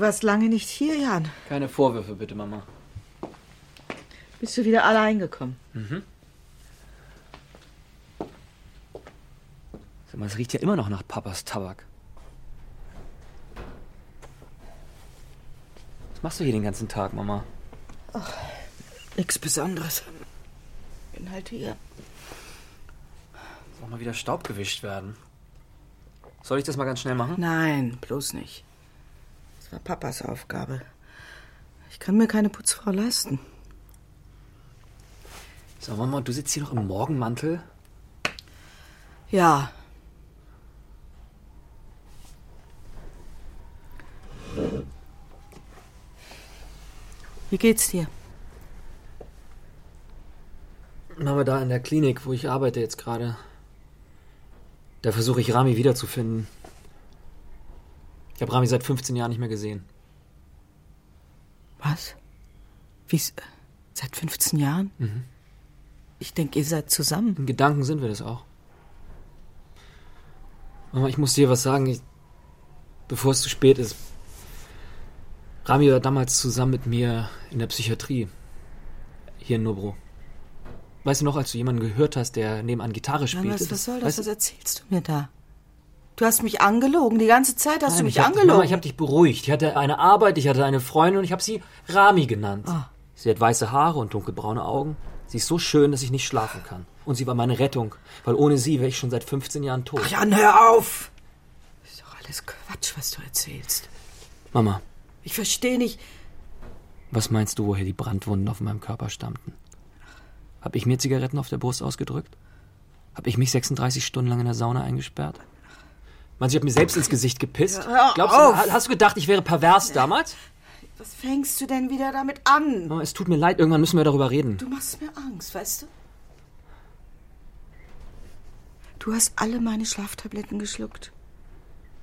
Warst lange nicht hier, Jan. Keine Vorwürfe, bitte, Mama. Bist du wieder allein gekommen? Mhm. Sag mal, es riecht ja immer noch nach Papas Tabak. Was machst du hier den ganzen Tag, Mama? Nix Besonderes. Bin halt hier. Soll mal wieder Staub gewischt werden. Soll ich das mal ganz schnell machen? Nein, bloß nicht. War Papas Aufgabe. Ich kann mir keine Putzfrau leisten. So, Mama, du sitzt hier noch im Morgenmantel. Ja. Wie geht's dir? Mama, da in der Klinik, wo ich arbeite jetzt gerade. Da versuche ich Rami wiederzufinden. Ich habe Rami seit 15 Jahren nicht mehr gesehen. Was? Wie? Seit 15 Jahren? Mhm. Ich denke, ihr seid zusammen. In Gedanken sind wir das auch. Mama, ich muss dir was sagen, ich, bevor es zu spät ist. Rami war damals zusammen mit mir in der Psychiatrie. Hier in Nobro. Weißt du noch, als du jemanden gehört hast, der nebenan Gitarre Na, spielte? was, was soll das? Weißt Was erzählst du mir da? Du hast mich angelogen. Die ganze Zeit hast du Nein, mich ich hab, angelogen. Mama, ich habe dich beruhigt. Ich hatte eine Arbeit, ich hatte eine Freundin und ich habe sie Rami genannt. Ah. Sie hat weiße Haare und dunkelbraune Augen. Sie ist so schön, dass ich nicht schlafen kann. Und sie war meine Rettung, weil ohne sie wäre ich schon seit 15 Jahren tot. Ach Jan, hör auf! Ist doch alles Quatsch, was du erzählst. Mama, Ich verstehe nicht. was meinst du, woher die Brandwunden auf meinem Körper stammten? Hab ich mir Zigaretten auf der Brust ausgedrückt? Hab ich mich 36 Stunden lang in der Sauna eingesperrt? Du, ich hab mir selbst ins Gesicht gepisst? Hör Glaubst auf! du, hast du gedacht, ich wäre pervers damals? Was fängst du denn wieder damit an? Mama, es tut mir leid, irgendwann müssen wir darüber reden. Du machst mir Angst, weißt du? Du hast alle meine Schlaftabletten geschluckt.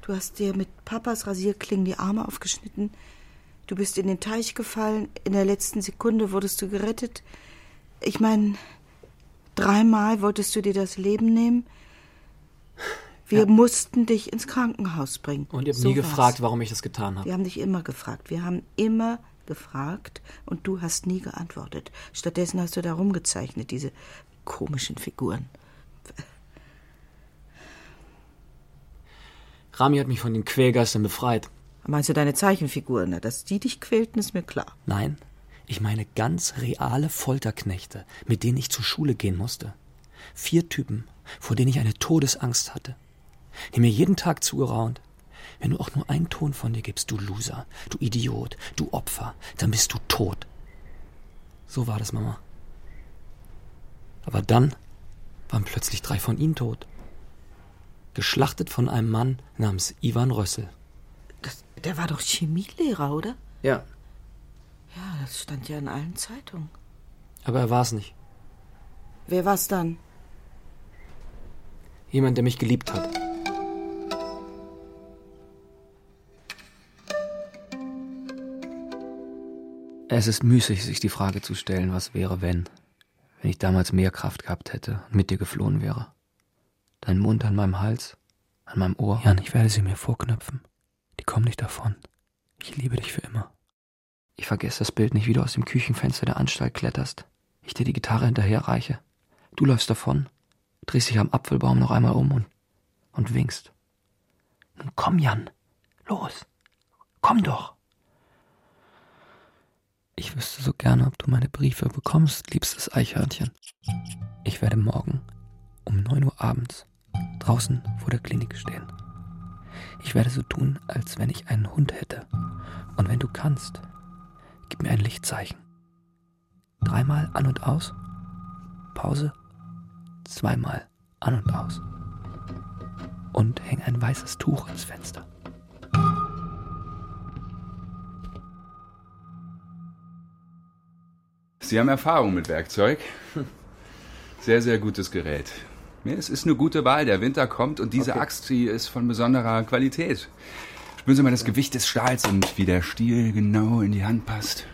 Du hast dir mit Papas Rasierklingen die Arme aufgeschnitten. Du bist in den Teich gefallen. In der letzten Sekunde wurdest du gerettet. Ich meine, dreimal wolltest du dir das Leben nehmen. Wir mussten dich ins Krankenhaus bringen. Und ihr habt So nie gefragt, warum ich das getan habe. Wir haben dich immer gefragt. Wir haben immer gefragt und du hast nie geantwortet. Stattdessen hast du da rumgezeichnet, diese komischen Figuren. Rami hat mich von den Quälgeistern befreit. Meinst du deine Zeichenfiguren? Na, Dass die dich quälten, ist mir klar. Nein, ich meine ganz reale Folterknechte, mit denen ich zur Schule gehen musste. Vier Typen, vor denen ich eine Todesangst hatte. Die mir jeden Tag zugeraunt. Wenn du auch nur einen Ton von dir gibst, du Loser, du Idiot, du Opfer, dann bist du tot. So war das, Mama. Aber dann waren plötzlich drei von ihnen tot. Geschlachtet von einem Mann namens Ivan Rössel. Der war doch Chemielehrer, oder? Ja. Ja, das stand ja in allen Zeitungen. Aber er war es nicht. Wer war's dann? Jemand, der mich geliebt hat. Es ist müßig, sich die Frage zu stellen, was wäre, wenn, wenn ich damals mehr Kraft gehabt hätte und mit dir geflohen wäre. Dein Mund an meinem Hals, an meinem Ohr. Jan, ich werde sie mir vorknöpfen. Die kommen nicht davon. Ich liebe dich für immer. Ich vergesse das Bild nicht, wie du aus dem Küchenfenster der Anstalt kletterst. Ich dir die Gitarre hinterherreiche. Du läufst davon, drehst dich am Apfelbaum noch einmal um und, und winkst. Nun komm, Jan. Los. Komm doch. Ich wüsste so gerne, ob du meine Briefe bekommst, liebstes Eichhörnchen. Ich werde morgen um 9 Uhr abends draußen vor der Klinik stehen. Ich werde so tun, als wenn ich einen Hund hätte. Und wenn du kannst, gib mir ein Lichtzeichen. Dreimal an und aus. Pause. Zweimal an und aus. Und häng ein weißes Tuch ins Fenster. Sie haben Erfahrung mit Werkzeug. Sehr, sehr gutes Gerät. Es ist eine gute Wahl. Der Winter kommt und diese okay. Axt, die ist von besonderer Qualität. Spüren Sie mal das Gewicht des Stahls und wie der Stiel genau in die Hand passt.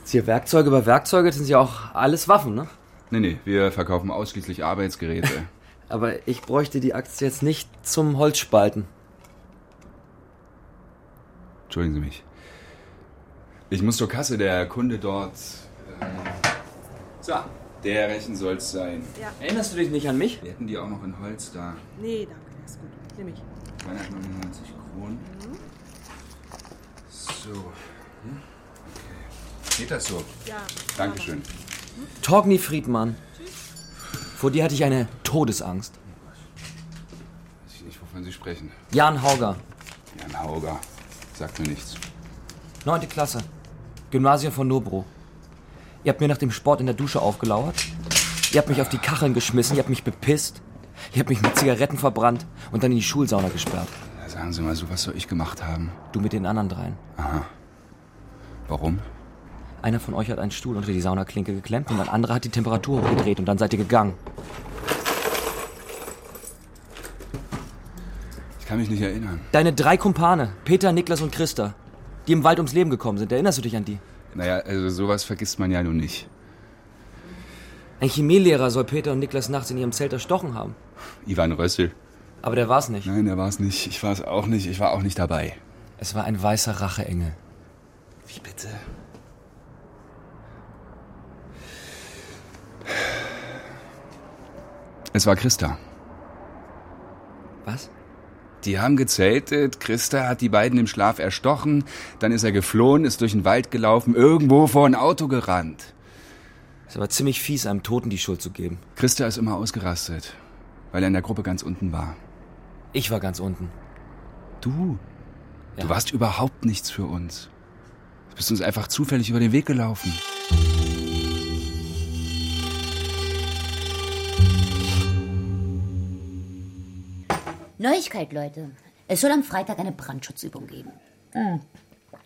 Jetzt hier Werkzeuge über Werkzeuge, das sind ja auch alles Waffen, ne? Nee, nee, wir verkaufen ausschließlich Arbeitsgeräte. Aber ich bräuchte die Axt jetzt nicht zum Holzspalten. Entschuldigen Sie mich. Ich muss zur Kasse, der Kunde dort. So, der Rechen soll's sein. Ja. Erinnerst du dich nicht an mich? Wir hätten die auch noch in Holz da. Nee, danke, der ist gut. Nimm ich. 299 Kronen. Mhm. So. Hm? Okay. Geht das so? Ja. Dankeschön. Hm? Torgny Friedmann. Vor dir hatte ich eine Todesangst. Weiß ich nicht, wovon Sie sprechen. Jan Hauger. Jan Hauger. Sagt mir nichts. Neunte Klasse. Gymnasium von Nobro. Ihr habt mir nach dem Sport in der Dusche aufgelauert. Ihr habt mich auf die Kacheln geschmissen, ihr habt mich bepisst. Ihr habt mich mit Zigaretten verbrannt und dann in die Schulsauna gesperrt. Sagen Sie mal, so was soll ich gemacht haben? Du mit den anderen dreien. Aha. Warum? Einer von euch hat einen Stuhl unter die Saunaklinke geklemmt und ein anderer hat die Temperatur hochgedreht und dann seid ihr gegangen. Ich kann mich nicht erinnern. Deine drei Kumpane, Peter, Niklas und Christa, die im Wald ums Leben gekommen sind. Erinnerst du dich an die? Naja, also sowas vergisst man ja nun nicht. Ein Chemielehrer soll Peter und Niklas nachts in ihrem Zelt erstochen haben. Ivan Rössel. Aber der war's nicht. Nein, der war's nicht. Ich war's auch nicht. Ich war auch nicht dabei. Es war ein weißer Racheengel. Wie bitte? Es war Christa. Was? Die haben gezeltet, Christa hat die beiden im Schlaf erstochen, dann ist er geflohen, ist durch den Wald gelaufen, irgendwo vor ein Auto gerannt. Es war ziemlich fies, einem Toten die Schuld zu geben. Christa ist immer ausgerastet, weil er in der Gruppe ganz unten war. Ich war ganz unten. Du? Ja. Du warst überhaupt nichts für uns. Du bist uns einfach zufällig über den Weg gelaufen. Neuigkeit, Leute. Es soll am Freitag eine Brandschutzübung geben. Hm.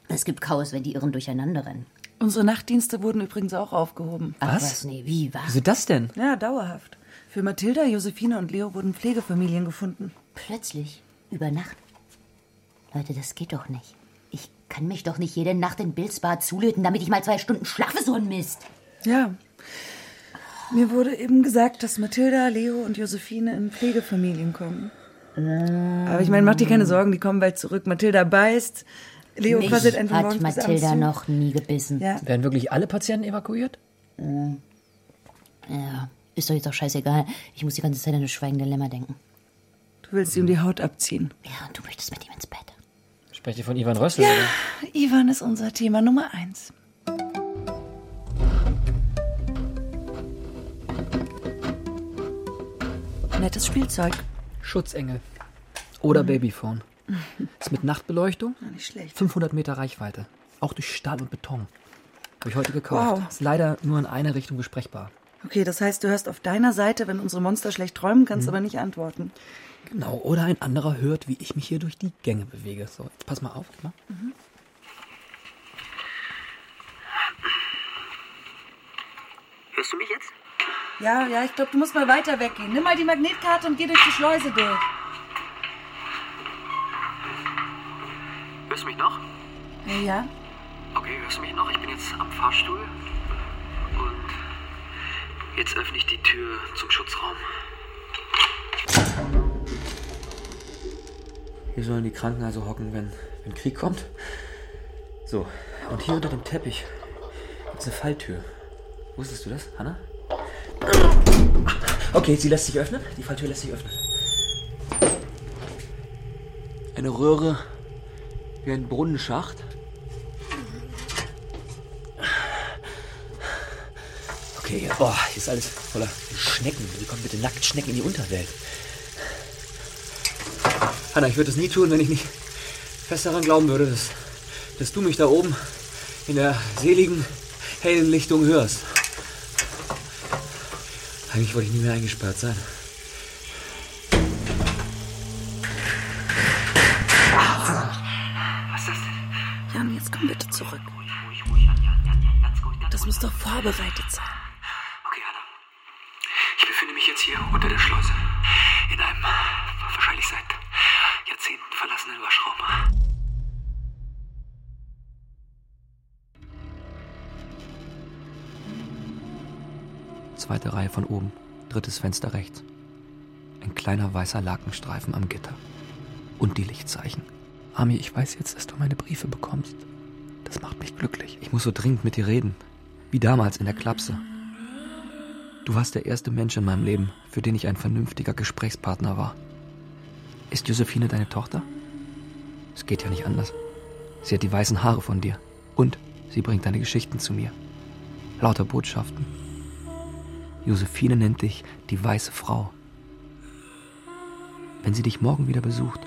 Es gibt Chaos, wenn die Irren durcheinander rennen. Unsere Nachtdienste wurden übrigens auch aufgehoben. Ach, was? was? Nee, wie, was? Wieso das denn? Ja, dauerhaft. Für Mathilda, Josephine und Leo wurden Pflegefamilien gefunden. Plötzlich? Über Nacht? Leute, das geht doch nicht. Ich kann mich doch nicht jede Nacht in Bilsbad zulöten, damit ich mal zwei Stunden schlafe, so ein Mist. Ja. Mir wurde eben gesagt, dass Mathilda, Leo und Josephine in Pflegefamilien kommen. Aber ich meine, mach dir keine Sorgen, die kommen bald zurück. Mathilda beißt. Leo Mich quasselt einfach hat Mathilda noch nie gebissen. Ja. Werden wirklich alle Patienten evakuiert? Ja, ist doch jetzt auch scheißegal. Ich muss die ganze Zeit an das schweigende Lämmer denken. Du willst ihm die Haut abziehen. Ja, und du möchtest mit ihm ins Bett. Sprecht ihr von Ivan Rössel? Ja, oder? Ivan ist unser Thema Nummer eins. Nettes Spielzeug. Schutzengel. Oder mhm. Babyphone. Ist mit Nachtbeleuchtung. Ja, nicht schlecht. 500 Meter Reichweite. Auch durch Stahl und Beton. Habe ich heute gekauft. Wow. Ist leider nur in eine Richtung besprechbar. Okay, das heißt, du hörst auf deiner Seite, wenn unsere Monster schlecht träumen, kannst mhm. aber nicht antworten. Genau, oder ein anderer hört, wie ich mich hier durch die Gänge bewege. So, jetzt pass mal auf. Mal. Mhm. Hörst du mich jetzt? Ja, ja, ich glaube, du musst mal weiter weggehen. Nimm mal die Magnetkarte und geh durch die Schleuse durch. Hörst du mich noch? Ja, ja. Okay, hörst du mich noch? Ich bin jetzt am Fahrstuhl. Und jetzt öffne ich die Tür zum Schutzraum. Hier sollen die Kranken also hocken, wenn, wenn Krieg kommt. So. Und hier unter dem Teppich gibt es eine Falltür. Wusstest du das, Hanna? Okay, sie lässt sich öffnen. Die Falltür lässt sich öffnen. Eine Röhre wie ein Brunnenschacht. Okay, oh, hier ist alles voller Schnecken. Wie kommen bitte nackt Schnecken in die Unterwelt? Hanna, ich würde es nie tun, wenn ich nicht fest daran glauben würde, dass, dass du mich da oben in der seligen, hellen Lichtung hörst. Eigentlich wollte ich nie mehr eingesperrt sein. Was ist das denn? Jan, jetzt komm bitte zurück. Das muss doch vorbereitet sein. Ich befinde mich jetzt hier unter der Schleuse. In einem wahrscheinlich seit Jahrzehnten verlassenen Waschraum. Zweite Reihe von oben, drittes Fenster rechts. Ein kleiner weißer Lakenstreifen am Gitter. Und die Lichtzeichen. Ami, ich weiß jetzt, dass du meine Briefe bekommst. Das macht mich glücklich. Ich muss so dringend mit dir reden. Wie damals in der Klapse. Du warst der erste Mensch in meinem Leben, für den ich ein vernünftiger Gesprächspartner war. Ist Josephine deine Tochter? Es geht ja nicht anders. Sie hat die weißen Haare von dir. Und sie bringt deine Geschichten zu mir. Lauter Botschaften. Josephine nennt dich die weiße Frau. Wenn sie dich morgen wieder besucht,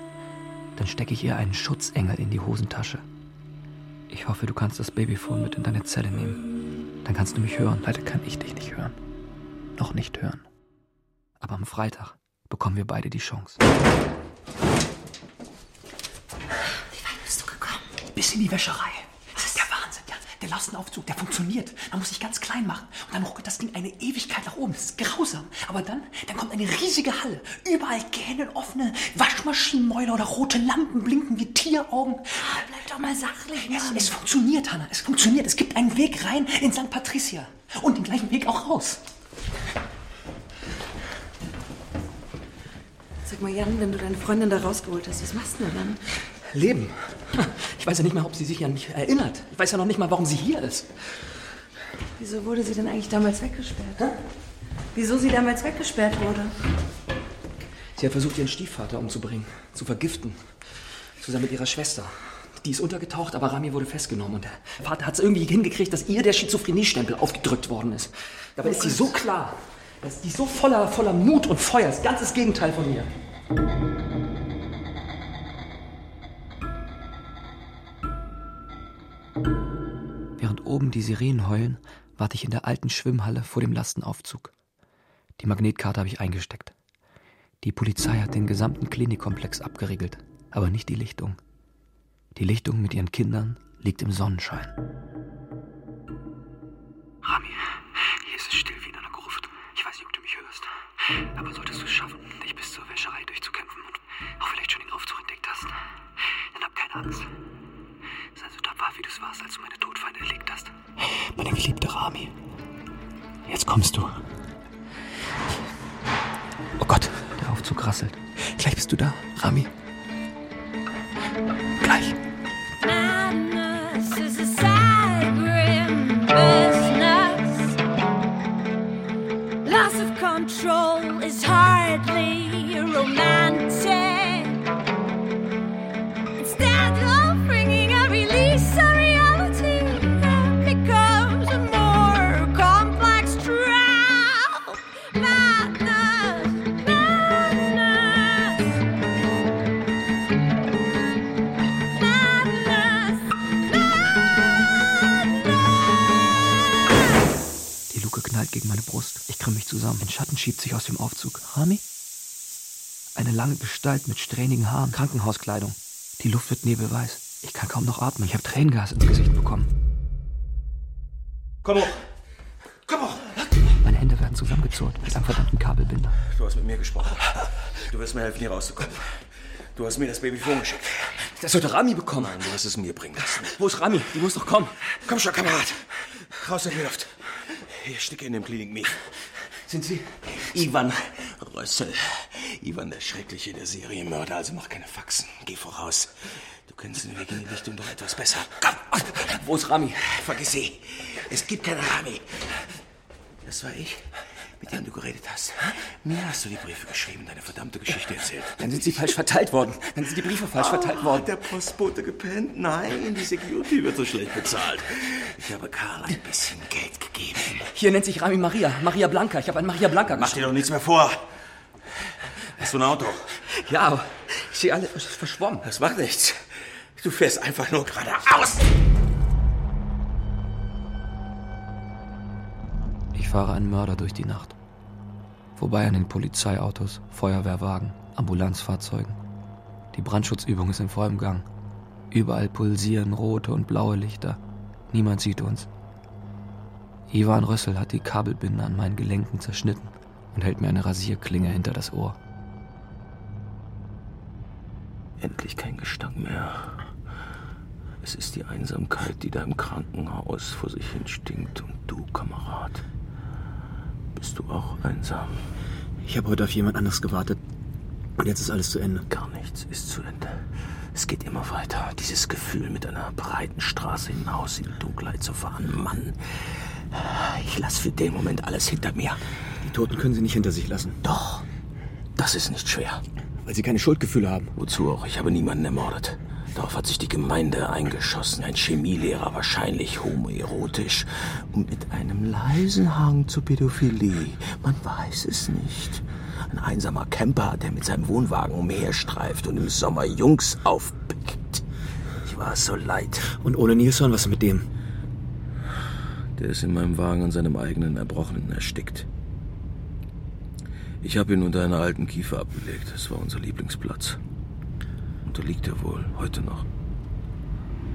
dann stecke ich ihr einen Schutzengel in die Hosentasche. Ich hoffe, du kannst das Babyphone mit in deine Zelle nehmen. Dann kannst du mich hören. Leider kann ich dich nicht hören. Noch nicht hören. Aber am Freitag bekommen wir beide die Chance. Wie weit bist du gekommen? Bis in die Wäscherei. Der Lastenaufzug, der funktioniert. Man muss sich ganz klein machen. Und dann ruckelt das Ding eine Ewigkeit nach oben. Das ist grausam. Aber dann, dann kommt eine riesige Halle. Überall gähnen offene Waschmaschinenmäuler oder rote Lampen blinken wie Tieraugen. Bleib doch mal sachlich, Es, es funktioniert, Hannah. Es funktioniert. Es gibt einen Weg rein in St. Patricia. Und den gleichen Weg auch raus. Sag mal, Jan, wenn du deine Freundin da rausgeholt hast, was machst du denn dann? Leben. Ich weiß ja nicht mal, ob sie sich an mich erinnert. Ich weiß ja noch nicht mal, warum sie hier ist. Wieso wurde sie denn eigentlich damals weggesperrt? Wieso sie damals weggesperrt wurde? Sie hat versucht, ihren Stiefvater umzubringen, zu vergiften. Zusammen mit ihrer Schwester. Die ist untergetaucht, aber Rami wurde festgenommen. Und der Vater hat es irgendwie hingekriegt, dass ihr der Schizophreniestempel aufgedrückt worden ist. Dabei ist sie so klar. Dass die so voller, voller Mut und Feuer ist. Ganzes Gegenteil von mir. Während oben die Sirenen heulen, warte ich in der alten Schwimmhalle vor dem Lastenaufzug. Die Magnetkarte habe ich eingesteckt. Die Polizei hat den gesamten Klinikkomplex abgeriegelt, aber nicht die Lichtung. Die Lichtung mit ihren Kindern liegt im Sonnenschein. Rami, hier ist es still wie in einer Gruft. Ich weiß nicht, ob du mich hörst. Aber solltest du es schaffen, dich bis zur Wäscherei durchzukämpfen und auch vielleicht schon den Aufzug entdeckt hast, dann hab keine Angst. Sei so tapfer, wie du es warst, als du meine Todfeinde erlegt hast. Meine geliebte Rami. Jetzt kommst du. Oh Gott, der Aufzug rasselt. Gleich bist du da, Rami. Gleich. Madness is a sad, grim business. Loss of control is hardly romantic. Knallt gegen meine Brust. Ich krümme mich zusammen. Ein Schatten schiebt sich aus dem Aufzug. Rami? Eine lange Gestalt mit strähnigen Haaren, Krankenhauskleidung. Die Luft wird nebelweiß. Ich kann kaum noch atmen. Ich habe Tränengas ins Gesicht bekommen. Komm hoch. Komm hoch. Meine Hände werden zusammengezurrt mit einem verdammten Kabelbinder. Du hast mit mir gesprochen. Du wirst mir helfen, hier rauszukommen. Du hast mir das Babyphone geschickt. Das sollte Rami bekommen. Nein, du hast es mir bringen lassen. Wo ist Rami? Die muss doch kommen. Komm schon, Kamerad. Raus in die Luft. Hier stecke in dem Klinik Mief. Sind Sie? Ivan Rössel. Ivan, der Schreckliche, der Serienmörder, also mach keine Faxen. Geh voraus. Du kennst den Weg in die Richtung doch etwas besser. Komm! Wo ist Rami? Vergiss sie. Es gibt keinen Rami. Das war ich, mit dem du geredet hast. Mir hast du die Briefe geschrieben, deine verdammte Geschichte erzählt. Dann sind sie falsch verteilt worden. Dann sind die Briefe falsch Ah, verteilt worden. Hat der Postbote gepennt? Nein, die Security wird so schlecht bezahlt. Ich habe Karl ein bisschen Geld gegeben. Hier nennt sich Rami Maria. Maria Blanca. Ich habe an Maria Blanca Mach dir doch nichts mehr vor. Hast du ein Auto? Ja, aber ich sehe alle verschwommen. Das macht nichts. Du fährst einfach nur geradeaus. Fahre einen Mörder durch die Nacht. Vorbei an den Polizeiautos, Feuerwehrwagen, Ambulanzfahrzeugen. Die Brandschutzübung ist in vollem Gang. Überall pulsieren rote und blaue Lichter. Niemand sieht uns. Ivan Rössel hat die Kabelbinde an meinen Gelenken zerschnitten und hält mir eine Rasierklinge hinter das Ohr. Endlich kein Gestank mehr. Es ist die Einsamkeit, die da im Krankenhaus vor sich hin stinkt. Und du, Kamerad, bist du auch einsam? Ich habe heute auf jemand anderes gewartet. Und jetzt ist alles zu Ende. Gar nichts ist zu Ende. Es geht immer weiter. Dieses Gefühl, mit einer breiten Straße hinaus in die Dunkelheit zu fahren. Mann, ich lasse für den Moment alles hinter mir. Die Toten können Sie nicht hinter sich lassen. Doch, das ist nicht schwer. Weil Sie keine Schuldgefühle haben. Wozu auch? Ich habe niemanden ermordet. Darauf hat sich die Gemeinde eingeschossen. Ein Chemielehrer, wahrscheinlich homoerotisch. Und mit einem leisen Hang zur Pädophilie. Man weiß es nicht. Ein einsamer Camper, der mit seinem Wohnwagen umherstreift und im Sommer Jungs aufpickt. Ich war es so leid. Und ohne Nilsson, was mit dem? Der ist in meinem Wagen an seinem eigenen Erbrochenen erstickt. Ich habe ihn unter einer alten Kiefer abgelegt. Das war unser Lieblingsplatz. Und da liegt er wohl, heute noch.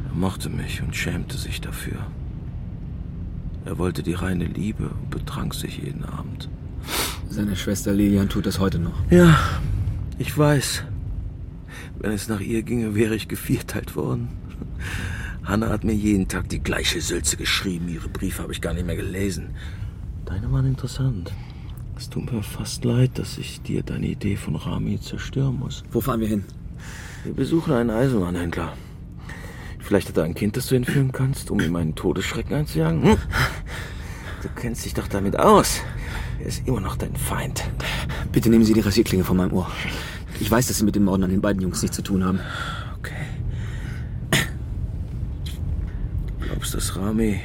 Er mochte mich und schämte sich dafür. Er wollte die reine Liebe und betrank sich jeden Abend. Seine Schwester Lilian tut das heute noch. Ja, ich weiß. Wenn es nach ihr ginge, wäre ich gevierteilt worden. Hanna hat mir jeden Tag die gleiche Sülze geschrieben. Ihre Briefe habe ich gar nicht mehr gelesen. Deine waren interessant. Es tut mir fast leid, dass ich dir deine Idee von Rami zerstören muss. Wo fahren wir hin? Wir besuchen einen Eisenbahnhändler. Vielleicht hat er ein Kind, das du entführen kannst, um ihm einen Todesschrecken einzujagen. Hm? Du kennst dich doch damit aus. Er ist immer noch dein Feind. Bitte nehmen Sie die Rasierklinge von meinem Ohr. Ich weiß, dass Sie mit den Morden an den beiden Jungs nichts zu tun haben. Okay. Glaubst du, dass Rami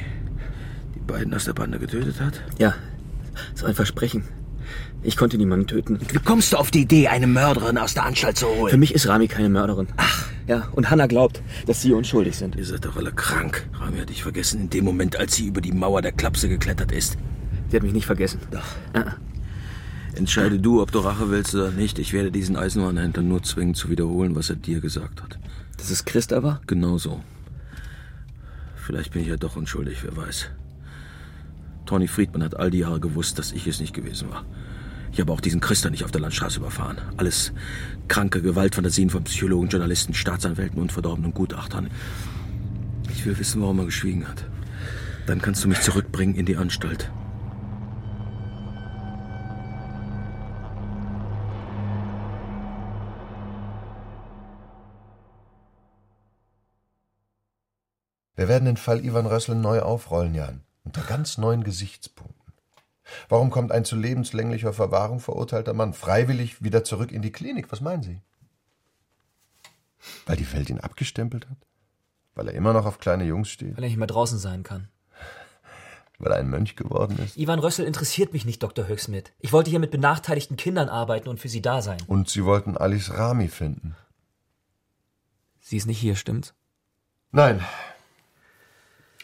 die beiden aus der Bande getötet hat? Ja, so ein Versprechen. Ich konnte niemanden töten. Wie kommst du auf die Idee, eine Mörderin aus der Anstalt zu holen? Für mich ist Rami keine Mörderin. Ach. Ja, und Hannah glaubt, dass Sie unschuldig sind. Ihr seid doch alle krank. Rami hat dich vergessen in dem Moment, als sie über die Mauer der Klapse geklettert ist. Sie hat mich nicht vergessen. Doch. Ah. Entscheide du, ob du Rache willst oder nicht. Ich werde diesen Eisenbahnhändler nur zwingen zu wiederholen, was er dir gesagt hat. Dass es Christa war? Genau so. Vielleicht bin ich ja doch unschuldig, wer weiß. Tony Friedman hat all die Jahre gewusst, dass ich es nicht gewesen war. Ich habe auch diesen Christa nicht auf der Landstraße überfahren. Alles kranke Gewaltfantasien von Psychologen, Journalisten, Staatsanwälten und verdorbenen Gutachtern. Ich will wissen, warum er geschwiegen hat. Dann kannst du mich zurückbringen in die Anstalt. Wir werden den Fall Ivan Rössel neu aufrollen, Jan. Unter ganz neuen Gesichtspunkten. Warum kommt ein zu lebenslänglicher Verwahrung verurteilter Mann freiwillig wieder zurück in die Klinik? Was meinen Sie? Weil die Welt ihn abgestempelt hat? Weil er immer noch auf kleine Jungs steht? Weil er nicht mehr draußen sein kann. Weil er ein Mönch geworden ist? Ivan Rössel interessiert mich nicht, Dr. Höchsmidt. Ich wollte hier mit benachteiligten Kindern arbeiten und für sie da sein. Und Sie wollten Alice Rami finden? Sie ist nicht hier, stimmt's? Nein.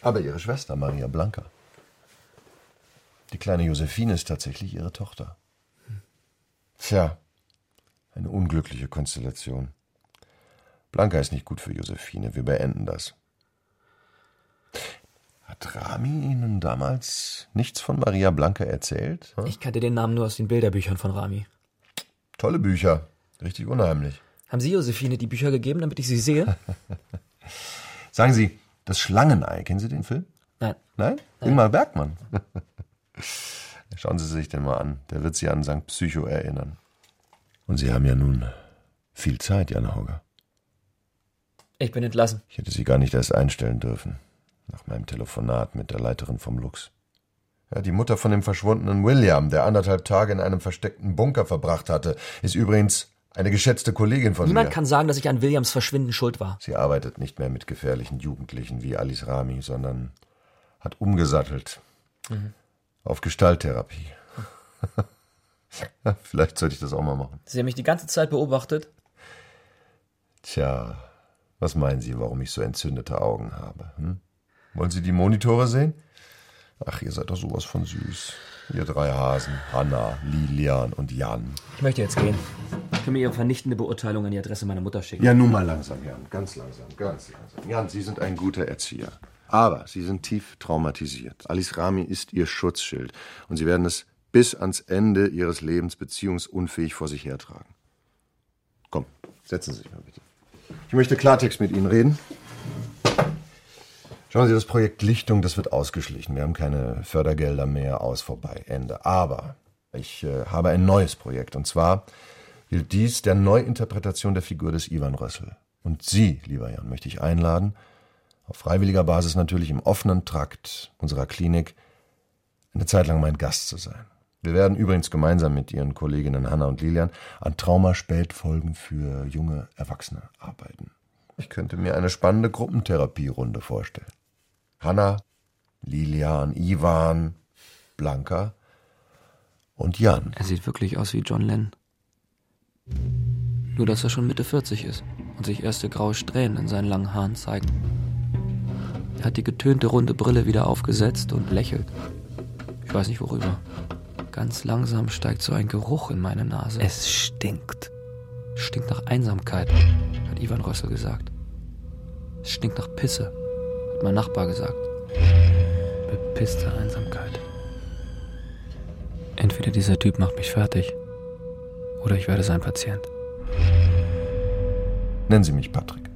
Aber Ihre Schwester, Maria Blanca. Die kleine Josephine ist tatsächlich Ihre Tochter. Tja, eine unglückliche Konstellation. Blanca ist nicht gut für Josephine. Wir beenden das. Hat Rami Ihnen damals nichts von Maria Blanca erzählt? Hm? Ich kannte den Namen nur aus den Bilderbüchern von Rami. Tolle Bücher. Richtig unheimlich. Haben Sie Josephine die Bücher gegeben, damit ich sie sehe? Sagen Sie, das Schlangenei, kennen Sie den Film? Nein. Nein? Ingmar Bergmann. Schauen Sie sich den mal an. Der wird Sie an St. Psycho erinnern. Und Sie haben ja nun viel Zeit, Jan Hauger. Ich bin entlassen. Ich hätte Sie gar nicht erst einstellen dürfen. Nach meinem Telefonat mit der Leiterin vom Lux. Ja, die Mutter von dem verschwundenen William, der anderthalb Tage in einem versteckten Bunker verbracht hatte, ist übrigens eine geschätzte Kollegin von Niemand mir. kann sagen, dass ich an Williams Verschwinden schuld war. Sie arbeitet nicht mehr mit gefährlichen Jugendlichen wie Alice Rami, sondern hat umgesattelt. Mhm. Auf Gestalttherapie. Vielleicht sollte ich das auch mal machen. Sie haben mich die ganze Zeit beobachtet. Tja, was meinen Sie, warum ich so entzündete Augen habe? Hm? Wollen Sie die Monitore sehen? Ach, ihr seid doch sowas von süß. Ihr drei Hasen, Hanna, Lilian und Jan. Ich möchte jetzt gehen. Können mir Ihre vernichtende Beurteilung an die Adresse meiner Mutter schicken? Ja, nun mal langsam, Jan. Ganz langsam, ganz langsam. Jan, Sie sind ein guter Erzieher. Aber Sie sind tief traumatisiert. Alice Rami ist Ihr Schutzschild. Und Sie werden es bis ans Ende Ihres Lebens beziehungsunfähig vor sich hertragen. Komm, setzen Sie sich mal bitte. Ich möchte Klartext mit Ihnen reden. Schauen Sie, das Projekt Lichtung, das wird ausgeschlichen. Wir haben keine Fördergelder mehr, aus, vorbei, Ende. Aber ich äh, habe ein neues Projekt. Und zwar gilt dies der Neuinterpretation der Figur des Ivan Rössel. Und Sie, lieber Jan, möchte ich einladen, auf freiwilliger Basis natürlich im offenen Trakt unserer Klinik, eine Zeit lang mein Gast zu sein. Wir werden übrigens gemeinsam mit Ihren Kolleginnen Hanna und Lilian an Traumaspätfolgen für junge Erwachsene arbeiten. Ich könnte mir eine spannende Gruppentherapierunde vorstellen. Hanna, Lilian, Ivan, Blanca und Jan. Er sieht wirklich aus wie John Lennon. Nur, dass er schon Mitte 40 ist und sich erste graue Strähnen in seinen langen Haaren zeigen. Er hat die getönte runde Brille wieder aufgesetzt und lächelt. Ich weiß nicht worüber. Ganz langsam steigt so ein Geruch in meine Nase. Es stinkt. Stinkt nach Einsamkeit, hat Ivan Rössel gesagt. Es stinkt nach Pisse, hat mein Nachbar gesagt. Bepisste Einsamkeit. Entweder dieser Typ macht mich fertig oder ich werde sein Patient. Nennen Sie mich Patrick.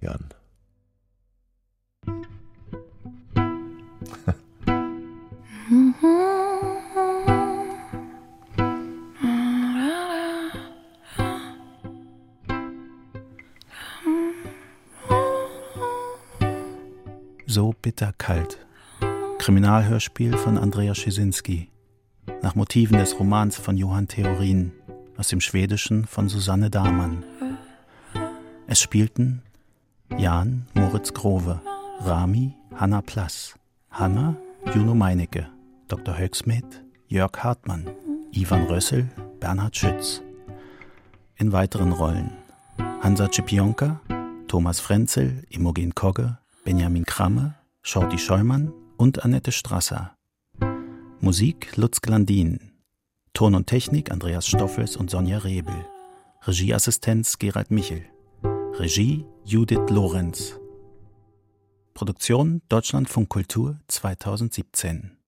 Jan. So bitterkalt. Kriminalhörspiel von Andrea Schisinski. Nach Motiven des Romans von Johann Theorin. Aus dem Schwedischen von Susanne Dahmann. Es spielten Jan Moritz Grove, Rami Hanna Plass, Hanna Juno Meinecke, Dr. Höcksmed Jörg Hartmann, Ivan Rössel Bernhard Schütz. In weiteren Rollen Hansa Cipionka, Thomas Frenzel, Imogen Kogge, Benjamin Kramme, Shorty Scheumann und Annette Strasser. Musik Lutz Glandin. Ton und Technik Andreas Stoffels und Sonja Rebel. Regieassistenz Gerald Michel. Regie Judith Lorenz. Produktion Deutschlandfunk Kultur 2017.